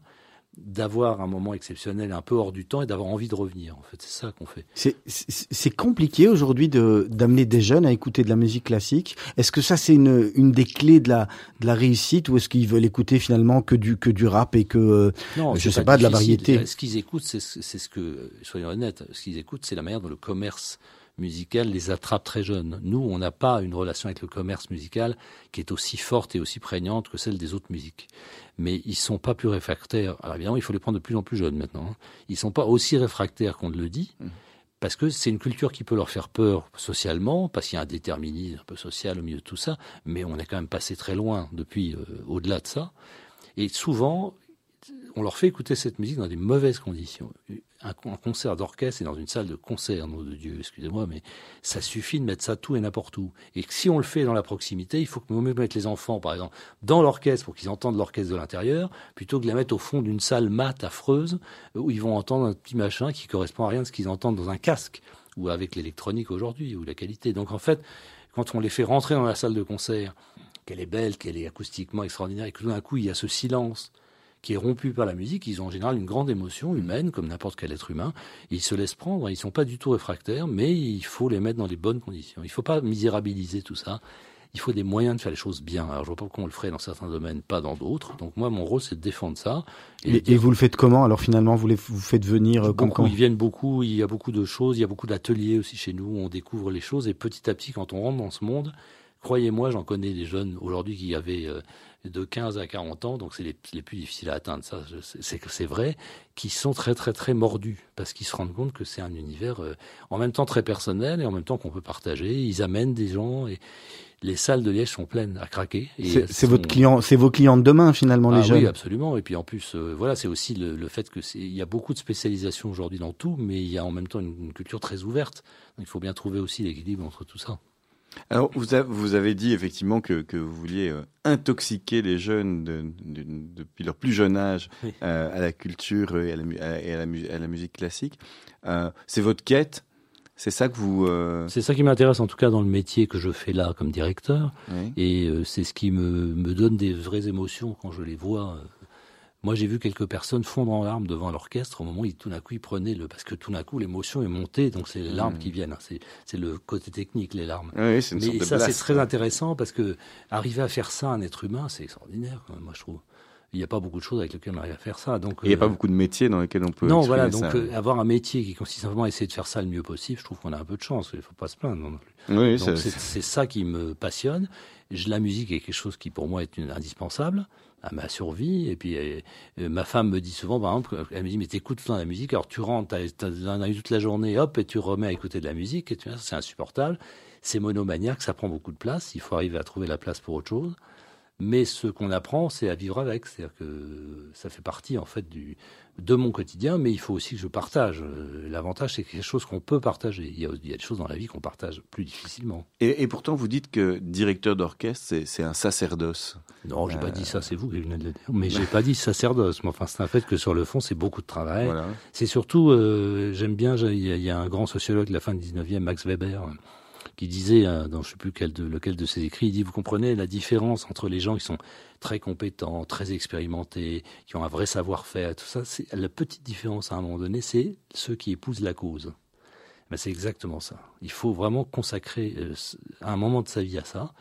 d'avoir un moment exceptionnel un peu hors du temps et d'avoir envie de revenir. En fait, c'est ça qu'on fait. C'est compliqué aujourd'hui de d'amener des jeunes à écouter de la musique classique. Est-ce que ça c'est une une des clés de la de la réussite ou est-ce qu'ils veulent écouter finalement que du que du rap et que euh, non, je sais pas, de la variété? Ce qu'ils écoutent, c'est ce que soyons honnêtes, ce qu'ils écoutent, c'est la manière dont le commerce musicale les attrape très jeunes. Nous, on n'a pas une relation avec le commerce musical qui est aussi forte et aussi prégnante que celle des autres musiques. Mais ils sont pas plus réfractaires. Alors évidemment, il faut les prendre de plus en plus jeunes maintenant. Hein. Ils sont pas aussi réfractaires qu'on le dit. Mmh. Parce que c'est une culture qui peut leur faire peur socialement, parce qu'il y a un déterminisme un peu social au milieu de tout ça, mais on est quand même passé très loin depuis, euh, au-delà de ça. Et souvent, on leur fait écouter cette musique dans des mauvaises conditions. Un, concert d'orchestre c'est dans une salle de concert, nom de Dieu, excusez-moi, mais ça suffit de mettre ça tout et n'importe où. Et si on le fait dans la proximité, il faut que nous mettre les enfants, par exemple, dans l'orchestre pour qu'ils entendent l'orchestre de l'intérieur, plutôt que de la mettre au fond d'une salle mate, affreuse, où ils vont entendre un petit machin qui correspond à rien de ce qu'ils entendent dans un casque, ou avec l'électronique aujourd'hui, ou la qualité. Donc en fait, quand on les fait rentrer dans la salle de concert, qu'elle est belle, qu'elle est acoustiquement extraordinaire, et que tout d'un coup il y a ce silence, qui est rompu par la musique, ils ont en général une grande émotion humaine, comme n'importe quel être humain. Ils se laissent prendre, ils sont pas du tout réfractaires, mais il faut les mettre dans les bonnes conditions. Il faut pas misérabiliser tout ça. Il faut des moyens de faire les choses bien. Alors je vois pas pourquoi on le ferait dans certains domaines, pas dans d'autres. Donc moi, mon rôle, c'est de défendre ça. Et, vous le faites comment? Alors finalement, vous les vous faites venir euh, beaucoup, Ils viennent beaucoup. Il y a beaucoup de choses. Il y a beaucoup d'ateliers aussi chez nous. Où on découvre les choses et petit à petit, quand on rentre dans ce monde, croyez-moi, j'en connais des jeunes aujourd'hui qui avaient euh, de 15 à 40 ans, donc c'est les, plus difficiles à atteindre, ça c'est vrai, qui sont très très très mordus parce qu'ils se rendent compte que c'est un univers euh, en même temps très personnel et en même temps qu'on peut partager. Ils amènent des gens et les salles de Liège sont pleines à craquer. C'est votre client, c'est vos clients de demain finalement les ah jeunes. Oui, absolument. Et puis en plus, euh, voilà, c'est aussi le, fait que il y a beaucoup de spécialisation aujourd'hui dans tout, mais il y a en même temps une, une culture très ouverte. Donc, il faut bien trouver aussi l'équilibre entre tout ça. Alors, vous, avez dit effectivement que, vous vouliez euh, intoxiquer les jeunes depuis leur plus jeune âge euh, à la culture et à la, musique classique. Euh, c'est votre quête c'est ça que vous. C'est ça qui m'intéresse en tout cas dans le métier que je fais là comme directeur, et c'est ce qui me, me, donne des vraies émotions quand je les vois moi, j'ai vu quelques personnes fondre en larmes devant l'orchestre au moment où tout d'un coup ils prenaient le, parce que tout d'un coup l'émotion est montée, donc c'est les larmes mmh. qui viennent. Hein. C'est le côté technique, les larmes. Oui, c'est une Mais ça, c'est très intéressant parce que arriver à faire ça à un être humain, c'est extraordinaire. moi, je trouve. Il n'y a pas beaucoup de choses avec lesquelles on arrive à faire ça. Donc, il n'y a pas euh, beaucoup de métiers dans lesquels on peut. Non, voilà. Donc, euh, avoir un métier qui consiste simplement à essayer de faire ça le mieux possible, je trouve qu'on a un peu de chance. Il ne faut pas se plaindre non plus. Oui, c'est ça qui me passionne. La musique est quelque chose qui, pour moi, est une, indispensable à ma survie. Et puis, ma femme me dit souvent, par exemple, elle me dit, mais t'écoutes tout le temps la musique, alors tu rentres, t'as as eu toute la journée, hop, et tu remets à écouter de la musique, et tu vois, c'est insupportable. C'est monomaniaque, ça prend beaucoup de place, il faut arriver à trouver la place pour autre chose. Mais ce qu'on apprend, c'est à vivre avec. C'est-à-dire que ça fait partie, en fait, du, de mon quotidien, mais il faut aussi que je partage. Euh, l'avantage, c'est quelque chose qu'on peut partager. Il y, a, des choses dans la vie qu'on partage plus difficilement. Et, pourtant, vous dites que directeur d'orchestre, c'est un sacerdoce. Non, j'ai pas dit ça, c'est vous qui venez de le dire. Mais j'ai pas dit sacerdoce. Mais enfin, c'est un fait que sur le fond, c'est beaucoup de travail. C'est surtout, euh, j'aime bien, il y, a un grand sociologue de la fin du 19e, Max Weber, qui disait, hein, dans je ne sais plus lequel de ses écrits, il dit, vous comprenez la différence entre les gens qui sont très compétents, très expérimentés, qui ont un vrai savoir-faire, tout ça, la petite différence à un moment donné, c'est ceux qui épousent la cause. Ben, c'est exactement ça. Il faut vraiment consacrer euh, un moment de sa vie à ça,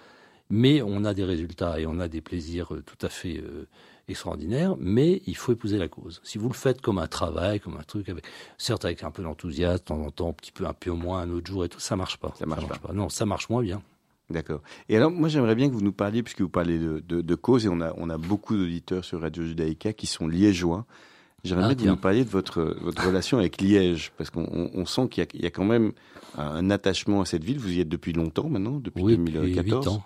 mais on a des résultats et on a des plaisirs euh, tout à fait euh, extraordinaire, mais il faut épouser la cause. Si vous le faites comme un travail, comme un truc, avec, certes avec un peu d'enthousiasme, de temps en temps, un petit peu, un peu moins, un autre jour et tout, ça marche pas. Ça marche, pas. Non, ça marche moins bien. D'accord. Et alors, moi, j'aimerais bien que vous nous parliez, puisque vous parlez de, de, cause, et on a, on a beaucoup d'auditeurs sur Radio Judaïka qui sont liégeois. J'aimerais bien ah, que vous nous parliez de votre, votre relation avec Liège, parce qu'on sent qu'il y, y, a quand même un attachement à cette ville. Vous y êtes depuis longtemps maintenant, depuis oui, 2014. Depuis ans.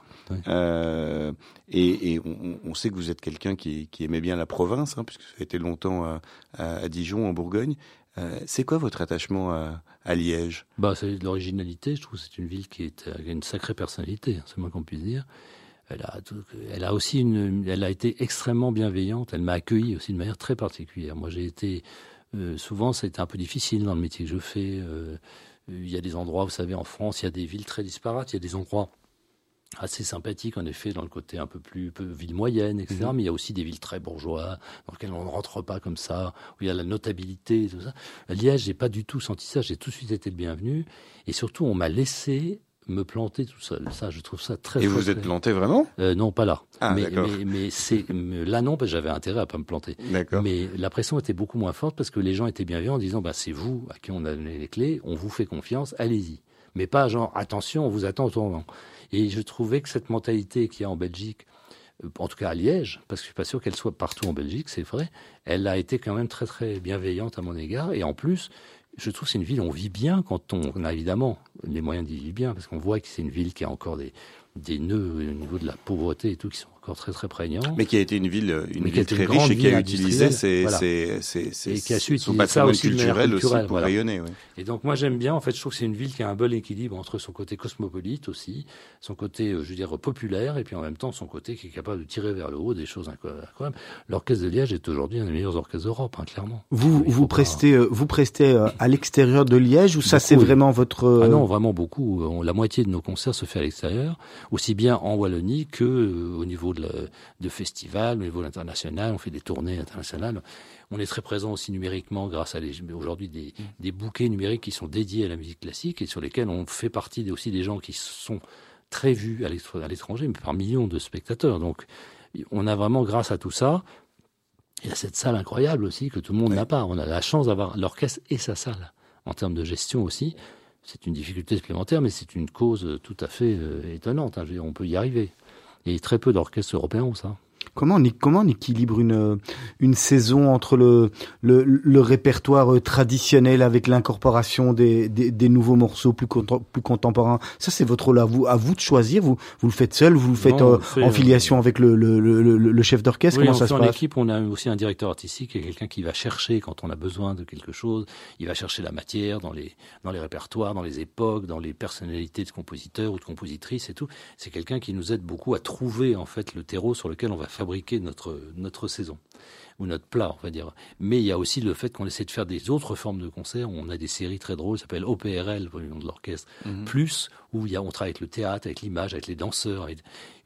Euh, et, et on, on, sait que vous êtes quelqu'un qui, qui, aimait bien la province, hein, puisque vous avez été longtemps à, à, Dijon, en Bourgogne. Euh, c'est quoi votre attachement à, à Liège? Bah, C'est l'originalité. Je trouve que c'est une ville qui, est, a une sacrée personnalité, hein, c'est moins qu'on puisse dire. Elle a, elle a aussi une, elle a été extrêmement bienveillante. Elle m'a accueilli aussi de manière très particulière. Moi, j'ai été euh, souvent, ça a été un peu difficile dans le métier que je fais. Euh, il y a des endroits, vous savez, en France, il y a des villes très disparates. Il y a des endroits assez sympathiques, en effet, dans le côté un peu plus peu, ville moyenne, etc. Mhm. Mais il y a aussi des villes très bourgeois, dans lesquelles on ne rentre pas comme ça, où il y a la notabilité tout ça. À Liège, j'ai pas du tout senti ça. J'ai tout de suite été le bienvenu. Et surtout, on m'a laissé me planter tout seul. Ça, je trouve ça très. Et vous êtes planté vraiment? Euh, Non, pas là. Ah, mais, mais, mais c'est là non, parce que j'avais intérêt à pas me planter. Mais la pression était beaucoup moins forte parce que les gens étaient bienveillants en disant bah c'est vous à qui on a donné les clés, on vous fait confiance, allez-y. mais pas genre attention, on vous attend au tournant. Et je trouvais que cette mentalité qu'il y a en Belgique, euh, en tout cas à Liège, parce que je suis pas sûr qu'elle soit partout en Belgique, c'est vrai, elle a été quand même très très bienveillante à mon égard. Et en plus, je trouve que c'est une ville où on vit bien quand on, a évidemment les moyens d'y vivre bien, parce qu'on voit que c'est une ville qui a encore des, des nœuds au niveau de la pauvreté et tout qui sont encore très très prégnants. Mais qui a été une ville, une ville très riche et qui a utilisé ses, ses, ses, et qui a su son patrimoine aussi culturel, aussi pour rayonner. Ouais. Et donc moi j'aime bien, en fait, je trouve que c'est une ville qui a un bon équilibre entre son côté cosmopolite aussi, son côté, euh, je veux dire, populaire, et puis en même temps son côté qui est capable de tirer vers le haut des choses incroyables. L'orchestre de Liège est aujourd'hui un des meilleurs orchestres d'Europe, hein, clairement. Vous vous prestez, euh, vous prestez euh, à l'extérieur de Liège ou ça c'est vraiment votre Ah non, vraiment beaucoup. La moitié de nos concerts se fait à l'extérieur, aussi bien en Wallonie que au niveau de, festivals, au niveau international. On fait des tournées internationales. On est très présent aussi numériquement grâce à aujourd'hui des, mm. des, bouquets numériques qui sont dédiés à la musique classique et sur lesquels on fait partie aussi des gens qui sont très vus à l'étranger, mais par millions de spectateurs. Donc, on a vraiment, grâce à tout ça, il y a cette salle incroyable aussi que tout le monde n'a pas. On a la chance d'avoir l'orchestre et sa salle en termes de gestion aussi. C'est une difficulté supplémentaire, mais c'est une cause tout à fait euh, étonnante. Hein. on peut y arriver. Et très peu d'orchestres européens ont ça. Comment on, comment on équilibre une, une saison entre le, le, le répertoire euh, traditionnel avec l'incorporation des, des, des, nouveaux morceaux plus, plus contemporains? Ça, c'est votre rôle à vous, à vous de choisir. Vous, vous le faites seul, vous le faites euh, en filiation avec le, le, le, le chef d'orchestre? Oui, Comment ça se passe? En équipe, on a aussi un directeur artistique est quelqu'un qui va chercher quand on a besoin de quelque chose. Il va chercher la matière dans les, dans les répertoires, dans les époques, dans les personnalités de compositeurs ou de compositrices et tout. C'est quelqu'un qui nous aide beaucoup à trouver en fait le terreau sur lequel on va fabriquer notre, notre saison ou notre plat, on va dire. Mais il y a aussi le fait qu'on essaie de faire des autres formes de concerts. On a des séries très drôles, ça s'appelle OPRL, pour le nom de l'orchestre, mhm. plus, où il y a, on travaille avec le théâtre, avec l'image, avec les danseurs, et,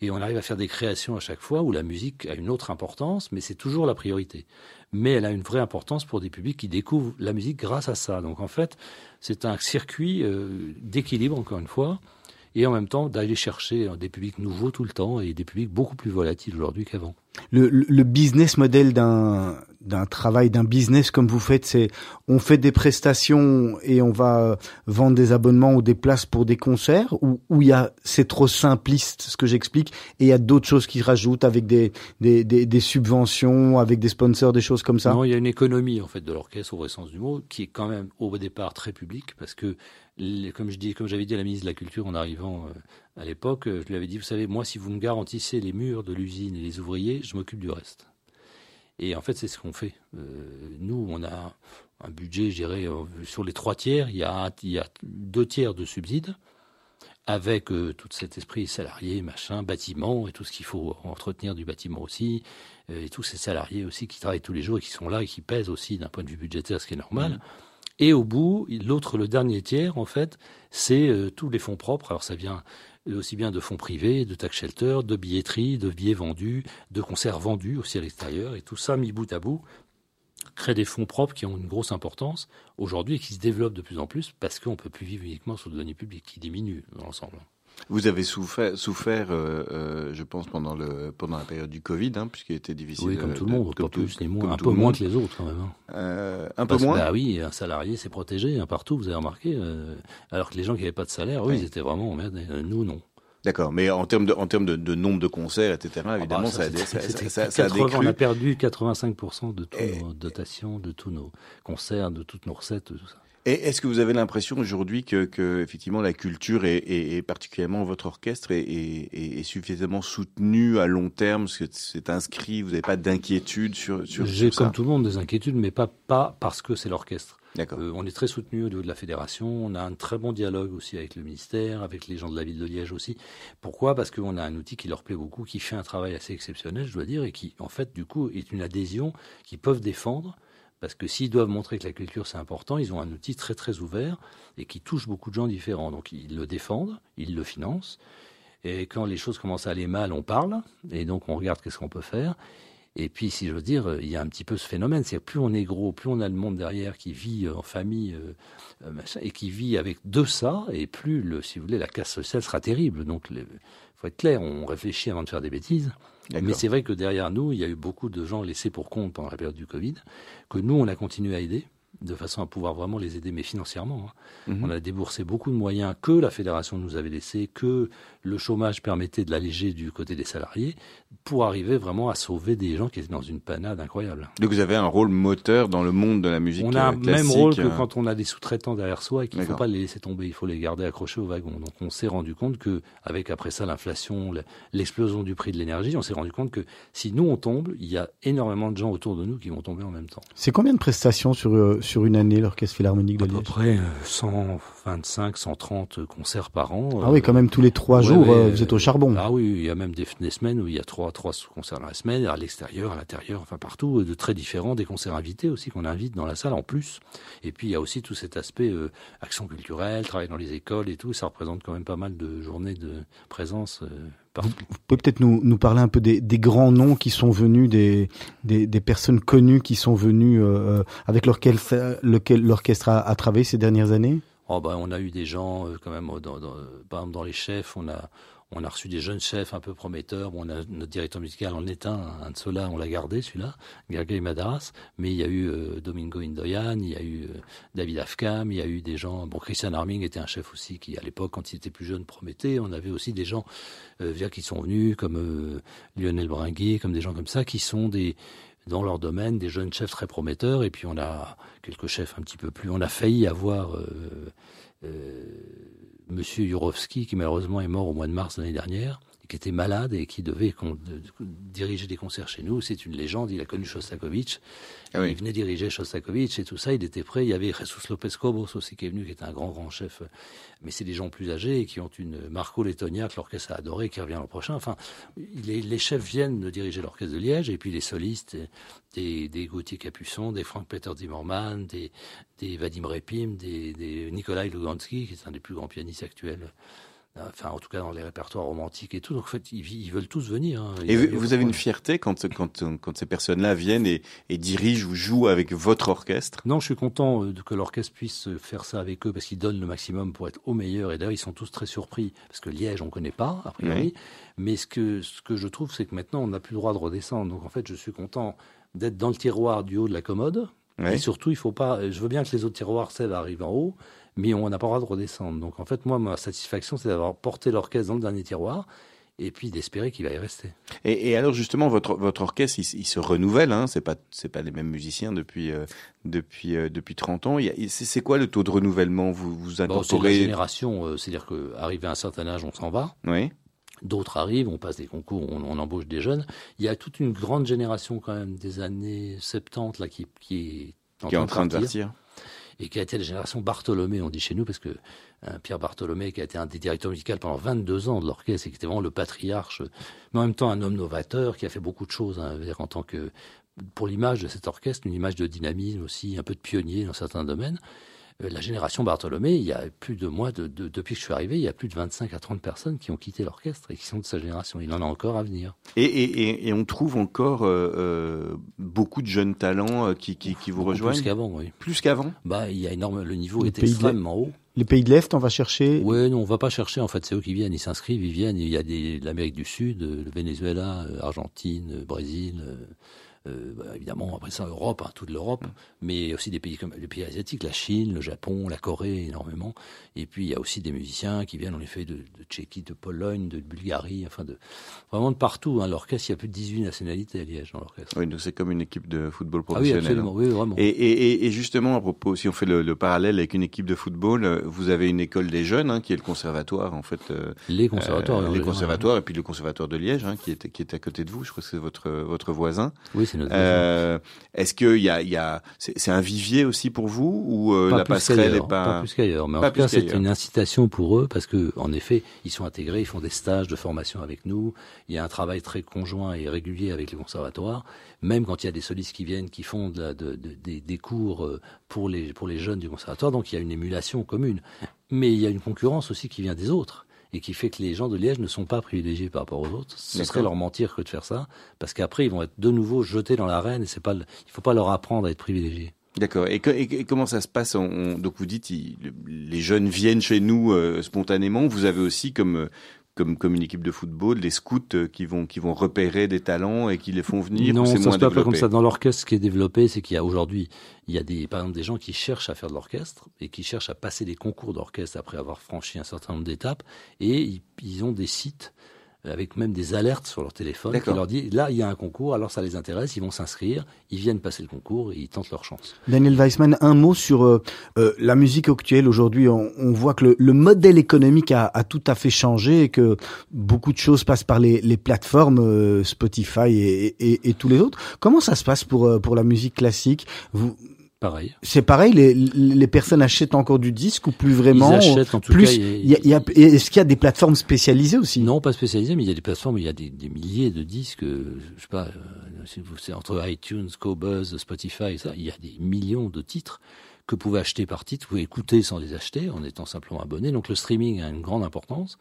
et, on arrive à faire des créations à chaque fois où la musique a une autre importance, mais c'est toujours la priorité. Mais elle a une vraie importance pour des publics qui découvrent la musique grâce à ça. Donc en fait, c'est un circuit euh, d'équilibre, encore une fois, et en même temps d'aller chercher des publics nouveaux tout le temps et des publics beaucoup plus volatiles aujourd'hui qu'avant. Le, le, business model d'un d'un travail, d'un business comme vous faites, c'est on fait des prestations et on va vendre des abonnements ou des places pour des concerts ou il y a c'est trop simpliste ce que j'explique et il y a d'autres choses qui rajoutent avec des, des, des, des, subventions, avec des sponsors, des choses comme ça? Non, il y a une économie en fait de l'orchestre au vrai sens du mot qui est quand même au départ très publique parce que comme je dis, comme j'avais dit à la ministre de la Culture en arrivant euh, à l'époque, euh, je lui avais dit, vous savez, moi, si vous me garantissez les murs de l'usine et les ouvriers, je m'occupe du reste. Et en fait, c'est ce qu'on fait. Euh, nous, on a un budget, je dirais, sur les trois tiers, il y a, il y a deux tiers de subsides, avec tout cet esprit salarié, machin, bâtiment, et tout ce qu'il faut entretenir du bâtiment aussi, et tous ces salariés aussi qui travaillent tous les jours et qui sont là et qui pèsent aussi d'un point de vue budgétaire, ce qui est normal. Mmh. Et au bout, l'autre, le dernier tiers, en fait, c'est euh, tous les fonds propres. Alors ça vient aussi bien de fonds privés, de tax shelter, de billetterie, de billets vendus, de concerts vendus aussi à l'extérieur. Et tout ça, mis bout à bout, crée des fonds propres qui ont une grosse importance aujourd'hui et qui se développent de plus en plus parce qu'on ne peut plus vivre uniquement sur le données publiques qui diminuent dans l'ensemble. Vous avez souffert, souffert euh, euh, je pense, pendant, le, pendant la période du Covid, hein, puisqu'il était difficile. Oui, comme tout le monde, pas plus, moins, un peu moins que les autres quand même. Hein. Euh, un peu moins bah, Oui, un salarié, c'est protégé hein, partout, vous avez remarqué. Alors que les gens qui n'avaient pas de salaire, eux, ils étaient vraiment emmerdés. Nous, non. D'accord, mais en termes de, en termes de, de, nombre de concerts, etc., ah bah, évidemment, ça, ça, ça, ça, a décru. On a perdu 85% de toutes nos dotations, de tous nos concerts, de toutes nos recettes, tout ça. Et est-ce que vous avez l'impression aujourd'hui que, que, effectivement la culture et particulièrement votre orchestre est, est, suffisamment soutenue à long terme, parce que c'est inscrit, vous n'avez pas d'inquiétude sur, sur, J'ai comme tout le monde des inquiétudes, mais pas, pas parce que c'est l'orchestre. Euh, on est très soutenu au niveau de la fédération. On a un très bon dialogue aussi avec le ministère, avec les gens de la ville de Liège aussi. Pourquoi? Parce qu'on a un outil qui leur plaît beaucoup, qui fait un travail assez exceptionnel, je dois dire, et qui, en fait, du coup, est une adhésion qu'ils peuvent défendre parce que s'ils doivent montrer que la culture c'est important, ils ont un outil très très ouvert et qui touche beaucoup de gens différents. Donc ils le défendent, ils le financent. Et quand les choses commencent à aller mal, on parle et donc on regarde qu'est-ce qu'on peut faire. Et puis, si je veux dire, il y a un petit peu ce phénomène, c'est plus on est gros, plus on a le monde derrière qui vit euh, en famille euh, euh, et qui vit avec de ça, et plus, le, si vous voulez, la casse sociale sera terrible. Donc, il faut être clair, on réfléchit avant de faire des bêtises. Mais c'est vrai que derrière nous, il y a eu beaucoup de gens laissés pour compte pendant la période du Covid, que nous, on a continué à aider. De façon à pouvoir vraiment les aider, mais financièrement. hein. Mhm. On a déboursé beaucoup de moyens que la fédération nous avait laissés, que le chômage permettait de l'alléger du côté des salariés, pour arriver vraiment à sauver des gens qui étaient dans une panade incroyable. Donc vous avez un rôle moteur dans le monde de la musique On a euh, un même classique, rôle que euh, quand on a des sous-traitants derrière soi et qu'il ne faut pas les laisser tomber, il faut les garder accrochés au wagon. Donc on s'est rendu compte que, avec après ça l'inflation, le- l'explosion du prix de l'énergie, on s'est rendu compte que si nous on tombe, il y a énormément de gens autour de nous qui vont tomber en même temps. C'est combien de prestations sur, euh, sur une année, l'Orchestre Philharmonique de À peu Liège près euh, 125, 130 concerts par an. Ah oui, quand même tous les trois jours, ouais, euh, vous êtes au charbon. Ah oui, il y a même des, des semaines où il y a trois, trois concerts dans la semaine, à l'extérieur, à l'intérieur, enfin partout, euh, de très différents, des concerts invités aussi qu'on invite dans la salle en plus. Et puis il y a aussi tout cet aspect euh, action culturelle, travail dans les écoles et tout, ça représente quand même pas mal de journées de présence euh, Vous pouvez peut-être nous, nous parler un peu des, des grands noms qui sont venus, des, des, des personnes connues qui sont venues euh, avec l'orchestre lequel l'orchestre a, a travaillé ces dernières années? Oh bah, on a eu des gens euh, quand même, euh, dans, dans, par exemple dans les chefs, on a, on a reçu des jeunes chefs un peu prometteurs. Bon, on a notre directeur musical en est un, un de ceux-là, on l'a gardé celui-là, Gergely Madaras. Mais il y a eu euh, Domingo Indoyan, il y a eu euh, David Afkam, il y a eu des gens. Bon, Christian Arming était un chef aussi qui, à l'époque, quand il était plus jeune, promettait. On avait aussi des gens euh, via qui sont venus, comme euh, Lionel Bringuier, comme des gens comme ça, qui sont des dans leur domaine, des jeunes chefs très prometteurs. Et puis on a quelques chefs un petit peu plus. On a failli avoir Monsieur Jurovski, qui malheureusement est mort au mois de mars l'année dernière, qui était malade et qui devait diriger des concerts chez nous. C'est une légende. Il a connu Shostakovich. Ah oui. Il venait diriger Shostakovich et tout ça. Il était prêt. Il y avait Jesus Lopez Cobos aussi qui est venu, qui était un grand, grand chef. Mais c'est des gens plus âgés et qui ont une Marco Lettonia que l'orchestre a adoré, qui revient l'an prochain. Enfin, les, les chefs viennent de diriger l'orchestre de Liège et puis les solistes, des, des Gauthier Capuçon, des Frank Peter Zimmermann, des, des Vadim Repim, des, des Nikolai Lugansky, qui est un des plus grands pianistes actuels. Enfin, en tout cas, dans les répertoires romantiques et tout. Donc, en fait, ils, ils veulent tous venir. hein. Et vous, avez une fierté quand, quand, quand ces personnes-là viennent et, et dirigent ou jouent avec votre orchestre? Non, je suis content euh, que l'orchestre puisse euh, faire ça avec eux parce qu'ils donnent le maximum pour être au meilleur. Et d'ailleurs, ils sont tous très surpris parce que Liège, on connaît pas, a priori. Oui. Mais ce que, ce que je trouve, c'est que maintenant, on n'a plus le droit de redescendre. Donc, en fait, je suis content d'être dans le tiroir du haut de la commode. Et surtout, il faut pas. Je veux bien que les autres tiroirs cèdent arrivent en haut, mais on n'a pas le droit de redescendre. Donc, en fait, moi, ma satisfaction, c'est d'avoir porté l'orchestre dans le dernier tiroir et puis d'espérer qu'il va y rester. Et, et alors justement, votre, votre orchestre, il, se renouvelle. Hein, c'est pas c'est pas les mêmes musiciens depuis euh, depuis euh, depuis 30 ans. C'est quoi le taux de renouvellement? Vous vous Bon, c'est de la incorporez génération, euh, c'est-à-dire qu'arrivé à un certain âge, on s'en va. Oui. D'autres arrivent, on passe des concours, on, on embauche des jeunes. Il y a toute une grande génération quand même des années 70 là qui, qui est en Qui est en train de partir, partir. Et qui a été la génération Bartholomé, on dit chez nous, parce que euh, Pierre Bartholomé, qui a été un des directeurs musicaux pendant 22 ans de l'orchestre, et qui était vraiment le patriarche, mais en même temps un homme novateur, qui a fait beaucoup de choses, hein, en tant que, pour l'image de cet orchestre, une image de dynamisme aussi, un peu de pionnier dans certains domaines. Euh, La génération Bartholomé, il y a plus de moi, de, de- depuis que je suis arrivé, il y a plus de 25 à 30 personnes qui ont quitté l'orchestre et qui sont de sa génération. Il en a encore à venir. Et, et, et, et on trouve encore euh, euh, beaucoup de jeunes talents euh, qui, qui, qui vous Beaucoup rejoignent Plus qu'avant, oui. Plus qu'avant Bah, il y a énorme, le niveau Le est extrêmement haut. Les pays de l'Est, on va chercher. Ouais, non, on va pas chercher. En fait, c'est eux qui viennent. Ils s'inscrivent, ils viennent. Il y a des, l'Amérique du Sud, le Venezuela, Argentine, euh, Brésil. Euh, bah, évidemment, après ça, Europe, hein, toute l'Europe, mais aussi des pays comme les pays asiatiques, la Chine, le Japon, la Corée, énormément. Et puis, il y a aussi des musiciens qui viennent, en effet, de, de Tchéquie, de Pologne, de Bulgarie, enfin, de vraiment de partout. Hein. L'orchestre, il y a plus de 18 nationalités à Liège dans l'orchestre. Oui, donc c'est comme une équipe de football Ah oui, professionnel. absolument. Oui, vraiment. Et, et, et- et justement, à propos, si on fait le, le parallèle avec une équipe de football, euh, vous avez une école des jeunes, hein, qui est le conservatoire, en fait. euh, les conservatoires. euh, les conservatoires, et puis le conservatoire de Liège, hein, qui, est, qui est à côté de vous. Je crois que c'est votre, votre voisin. Oui, c'est notre. Euh, Est-ce que il y a, il y a, c'est un vivier aussi pour vous ou euh, Pas la passerelle qu'ailleurs, est pas, plus qu'ailleurs. Mais en pas tout cas, plus c'est une incitation pour eux parce que, en effet, ils sont intégrés, ils font des stages de formation avec nous. Il y a un travail très conjoint et régulier avec les conservatoires. Même quand il y a des solistes qui viennent, qui font de la- de- de- des, des cours euh, pour les, pour les jeunes du conservatoire, donc il y a une émulation commune. Mais il y a une concurrence aussi qui vient des autres et qui fait que les gens de Liège ne sont pas privilégiés par rapport aux autres. Ce serait leur mentir que de faire ça, parce qu'après ils vont être de nouveau jetés dans l'arène et c'est pas, le- il faut pas leur apprendre à être privilégiés. D'accord. Et, que- et- et comment ça se passe on- on- Donc vous dites, il- les jeunes viennent chez nous euh, spontanément. Vous avez aussi comme euh, comme, comme une équipe de football, des scouts euh, qui vont, qui vont repérer des talents et qui les font venir Non, ça se passe pas comme ça. Dans l'orchestre, ce qui est développé, c'est qu'il y a aujourd'hui, il y a des, par exemple, des gens qui cherchent à faire de l'orchestre et qui cherchent à passer des concours d'orchestre après avoir franchi un certain nombre d'étapes et ils, ils ont des sites avec même des alertes sur leur téléphone qui D'accord. leur dit là il y a un concours alors ça les intéresse ils vont s'inscrire ils viennent passer le concours et ils tentent leur chance Daniel Weissman, un mot sur euh, euh, la musique actuelle. Aujourd'hui, on, on voit que le, le modèle économique a, a tout à fait changé et que beaucoup de choses passent par les, les plateformes euh, Spotify et, et- et tous les autres. Comment ça se passe pour euh, pour la musique classique? Vous, pareil. C'est pareil, les, les personnes achètent encore du disque ou plus vraiment ils achètent en tout Plus, cas il y a, il y a- est-ce qu'il y a des plateformes spécialisées aussi? Non, pas spécialisé, mais il y a des plateformes, où il y a des, des milliers de disques, euh, je sais pas, euh, c'est entre iTunes, Cobuzz, Spotify, ça, il y a des millions de titres que pouvez acheter par titre, vous pouvez écouter sans les acheter, en étant simplement abonné. Donc le streaming a une grande importance.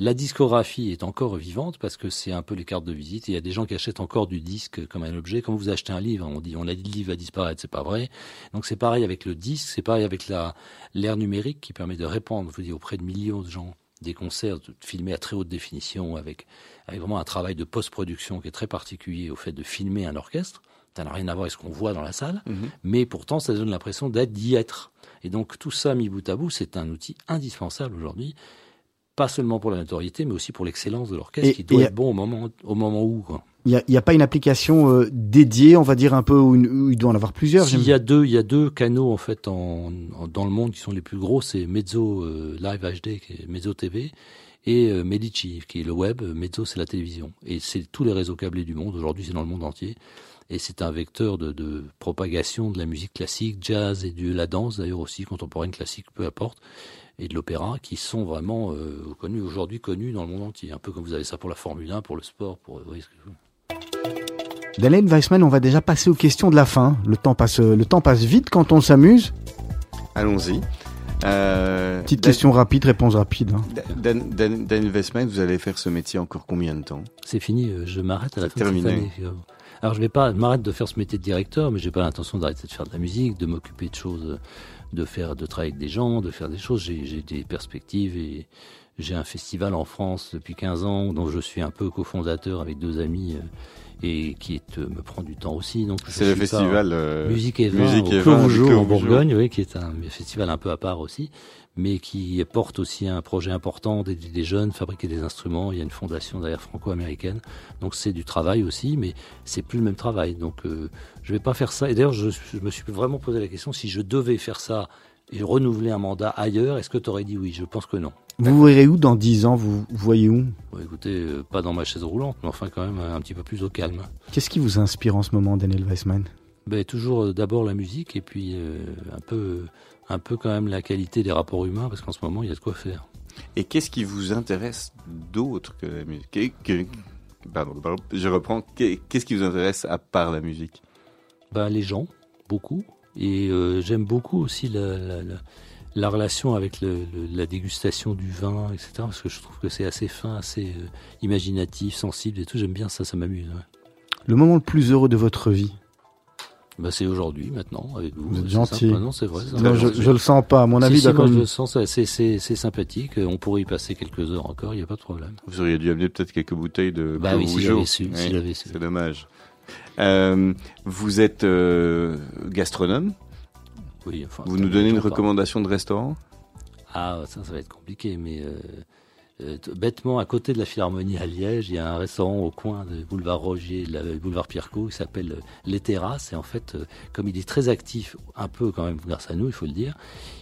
La discographie est encore vivante parce que c'est un peu les cartes de visite. Il y a des gens qui achètent encore du disque comme un objet. Quand vous achetez un livre, on dit, on a dit le livre va disparaître, c'est pas vrai. Donc c'est pareil avec le disque, c'est pareil avec la l'ère numérique qui permet de répandre, vous dis, auprès de millions de gens des concerts filmés à très haute définition avec vraiment un travail de post-production qui est très particulier au fait de filmer un orchestre. Ça n'a rien à voir avec ce qu'on voit dans la salle, Mhm. mais pourtant ça donne l'impression d'être d'y être. Et donc tout ça mis bout à bout, c'est un outil indispensable aujourd'hui, pas seulement pour la notoriété, mais aussi pour l'excellence de l'orchestre qui doit et- être bon au moment, au moment où. Il y a, il pas une application euh, dédiée, on va dire un peu où, il doit en avoir plusieurs. J'aime- y a deux, il y a deux canaux en fait en, en- dans le monde qui sont les plus gros, c'est Mezzo euh, Live HD, qui est Mezzo TV, et euh, Medici, qui est le web. Mezzo, c'est la télévision, et c'est tous les réseaux câblés du monde. Aujourd'hui, c'est dans le monde entier, et c'est un vecteur de, de propagation de la musique classique, jazz et de la danse d'ailleurs aussi contemporaine, classique, peu importe, et de l'opéra, qui sont vraiment euh, connus aujourd'hui, connus dans le monde entier. Un peu comme vous avez ça pour la Formule 1, pour le sport, pour. Daniel Weissman, on va déjà passer aux questions de la fin. Le temps passe, le temps passe vite quand on s'amuse. Allons-y. Euh, Petite Dan- question rapide, réponse rapide. hein. Dan, Dan, Daniel Westman, vous allez faire ce métier encore combien de temps? C'est fini, euh, je m'arrête à la fin de cette terminé. année. Alors je vais pas, m'arrête de faire ce métier de directeur, mais j'ai pas l'intention d'arrêter de faire de la musique, de m'occuper de choses, de faire, de travailler avec des gens, de faire des choses. J'ai j'ai des perspectives et j'ai un festival en France depuis 15 ans dont je suis un peu cofondateur avec deux amis euh, et qui est, euh, me prend du temps aussi. Donc C'est le festival. euh, Musique et vin Musique au Clos en. Bourgogne, oui, qui est un festival un peu à part aussi, mais qui porte aussi un projet important d'aider des jeunes, fabriquer des instruments. Il y a une fondation derrière franco-américaine, donc c'est du travail aussi, mais c'est plus le même travail. Donc euh, je vais pas faire ça. Et d'ailleurs, je, je me suis vraiment posé la question si je devais faire ça et renouveler un mandat ailleurs, est-ce que tu aurais dit oui? Je pense que non. Vous vous verrez où dans 10 ans Vous voyez où? Bon, écoutez, euh, pas dans ma chaise roulante, mais enfin quand même un petit peu plus au calme. Qu'est-ce qui vous inspire en ce moment, Daniel Weissman? Ben, toujours euh, d'abord la musique et puis euh, un peu un peu quand même la qualité des rapports humains parce qu'en ce moment il y a de quoi faire. Et qu'est-ce qui vous intéresse d'autre que la musique? Que- que- Pardon, pardon, je reprends. Qu'est- Qu'est-ce qui vous intéresse à part la musique? Ben, les gens, beaucoup. Et euh, j'aime beaucoup aussi la, la, la, la relation avec le, le- la dégustation du vin, etc. Parce que je trouve que c'est assez fin, assez euh, imaginatif, sensible et tout. J'aime bien ça, ça m'amuse. ouais. Le moment le plus heureux de votre vie? Ben, c'est aujourd'hui, maintenant, avec vous. Vous êtes gentil. simple. Non, c'est vrai. Non, je, je le sens pas. À mon Si, avis, si, doit moi, comme- je le sens, c'est, c'est, c'est sympathique. On pourrait y passer quelques heures encore, il n'y a pas de problème. Vous auriez dû amener peut-être quelques bouteilles de Bah oui, si j'avais su, si j'avais su. C'est dommage. Euh, vous êtes euh, gastronome? Oui, enfin, Vous nous donnez une recommandation de restaurant? Ah, ça, ça va être compliqué, mais euh, euh, bêtement, à côté de la Philharmonie à Liège, il y a un restaurant au coin de boulevard Roger, la, le boulevard Pierrot, qui s'appelle euh, Les Terrasses. Et en fait, euh, comme il est très actif, un peu quand même grâce à nous, il faut le dire,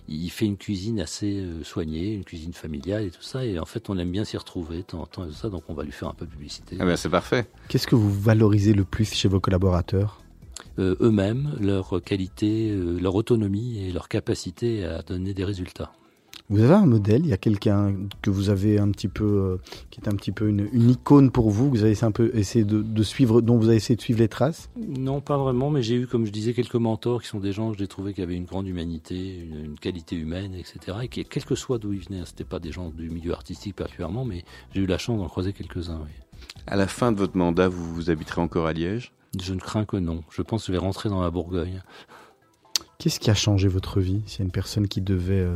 il fait une cuisine assez euh, soignée, une cuisine familiale et tout ça. Et en fait, on aime bien s'y retrouver de temps en temps et tout ça, donc on va lui faire un peu de publicité. Ah ben c'est parfait. Qu'est-ce que vous valorisez le plus chez vos collaborateurs? Euh, eux-mêmes, leur qualité, euh, leur autonomie et leur capacité à donner des résultats. Vous avez un modèle? Il y a quelqu'un que vous avez un petit peu, euh, qui est un petit peu une, une icône pour vous, que vous avez un peu essayé de, de suivre, dont vous avez essayé de suivre les traces? Non, pas vraiment, mais j'ai eu, comme je disais, quelques mentors qui sont des gens que j'ai trouvé qui avaient une grande humanité, une, une qualité humaine, etc. Et qui, quel que soit d'où ils venaient, hein, c'était pas des gens du milieu artistique particulièrement, mais j'ai eu la chance d'en croiser quelques-uns. Oui. À la fin de votre mandat, vous, vous habiterez encore à Liège? Je ne crains que non. Je pense que je vais rentrer dans la Bourgogne. Qu'est-ce qui a changé votre vie S'il y a une personne qui devait...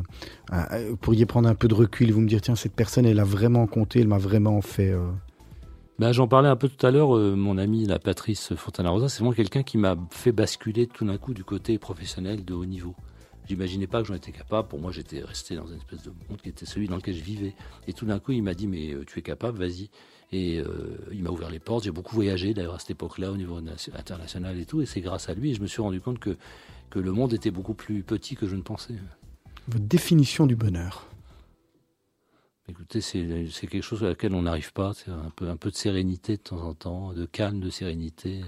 Euh, vous pourriez prendre un peu de recul et vous me dire, tiens, cette personne, elle a vraiment compté, elle m'a vraiment fait... Euh, ben, J'en parlais un peu tout à l'heure, mon ami, la Patrice Fontana-Rosa, c'est vraiment quelqu'un qui m'a fait basculer tout d'un coup du côté professionnel de haut niveau. J'imaginais pas que j'en étais capable. Pour moi, j'étais resté dans une espèce de monde qui était celui dans lequel je vivais. Et tout d'un coup, il m'a dit, mais tu es capable, vas-y. Et euh, il m'a ouvert les portes. J'ai beaucoup voyagé d'ailleurs à cette époque-là au niveau international et tout. Et c'est grâce à lui, et je me suis rendu compte que, que le monde était beaucoup plus petit que je ne pensais. Votre définition du bonheur Écoutez, c'est quelque chose à laquelle on n'arrive pas. C'est un peu, un peu de sérénité de temps en temps, de calme, de sérénité.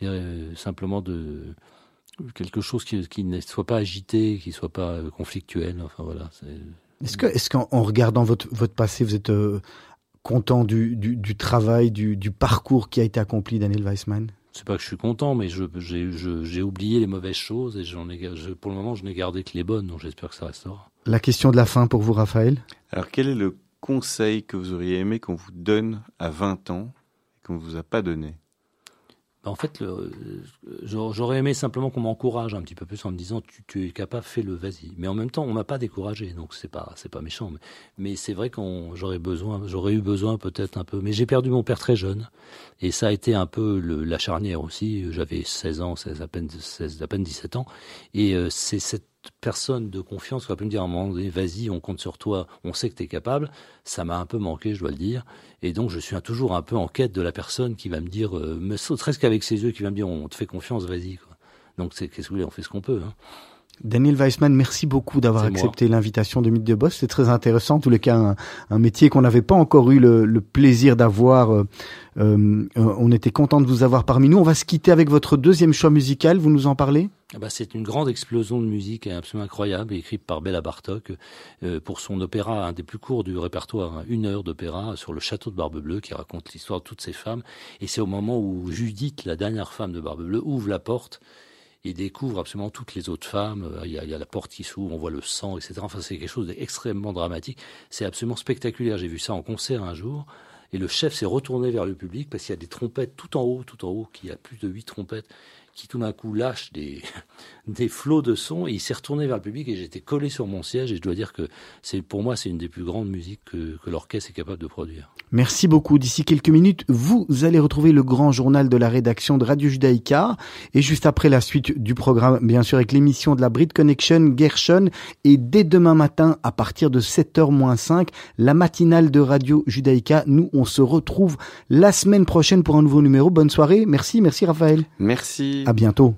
Et, euh, simplement de quelque chose qui, qui, ne soit pas agité, qui soit pas conflictuel. Enfin voilà. Est-ce que, est-ce qu'en regardant votre votre passé, vous êtes euh, content du, du, travail, du, du, parcours qui a été accompli, Daniel Weissman? C'est pas que je suis content, mais j'ai oublié les mauvaises choses et j'en ai, pour le moment, je n'ai gardé que les bonnes, donc j'espère que ça restera. La question de la fin pour vous, Raphaël? Alors, quel est le conseil que vous auriez aimé qu'on vous donne à 20 ans et qu'on ne vous a pas donné? En fait, j'aurais aimé simplement qu'on m'encourage un petit peu plus en me disant tu, es capable, fais-le, vas-y. Mais en même temps, on m'a pas découragé, donc c'est pas c'est pas méchant. Mais, c'est vrai qu'on j'aurais j'aurais eu besoin peut-être un peu. Mais j'ai perdu mon père très jeune, et ça a été un peu la charnière aussi. J'avais 16 ans, 16, à peine 16, à peine 17 ans, et euh, c'est cette personne de confiance qui va pu me dire à un moment donné, vas-y, on compte sur toi, on sait que tu es capable, ça m'a un peu manqué, je dois le dire. Et donc, je suis toujours un peu en quête de la personne qui va me dire, euh, me presque avec ses yeux, qui va me dire, on te fait confiance, vas-y. Donc, c'est, qu'est-ce que vous voulez, on fait ce qu'on peut. Hein. Daniel Weissman, merci beaucoup d'avoir accepté l'invitation de Mythe de Boss. C'est très intéressant, en tous les cas, un, métier qu'on n'avait pas encore eu le, plaisir d'avoir. Euh, euh, on était content de vous avoir parmi nous. On va se quitter avec votre deuxième choix musical. Vous nous en parlez? Ah bah, C'est une grande explosion de musique absolument incroyable, écrite par Bella Bartok euh, pour son opéra, un des plus courts du répertoire, hein, une heure d'opéra sur le château de Barbe-Bleue qui raconte l'histoire de toutes ces femmes. Et c'est au moment où Judith, la dernière femme de Barbe-Bleue, ouvre la porte il découvre absolument toutes les autres femmes. Euh, il y a, la porte qui s'ouvre, on voit le sang, etc. Enfin, c'est quelque chose d'extrêmement dramatique. C'est absolument spectaculaire. J'ai vu ça en concert un jour. Et le chef s'est retourné vers le public parce qu'il y a des trompettes tout en haut, tout en haut, qui a plus de huit trompettes qui tout d'un coup lâchent des, des flots de sons et il s'est retourné vers le public et j'étais collé sur mon siège et je dois dire que c'est pour moi c'est une des plus grandes musiques que, que l'orchestre est capable de produire. Merci beaucoup. D'ici quelques minutes, vous allez retrouver le grand journal de la rédaction de Radio Judaïka et juste après la suite du programme, bien sûr, avec l'émission de la Brit Connection, Gershon et dès demain matin, à partir de 7h-5, la matinale de Radio Judaïka. Nous, on se retrouve la semaine prochaine pour un nouveau numéro. Bonne soirée. Merci, merci Raphaël. Merci. À bientôt.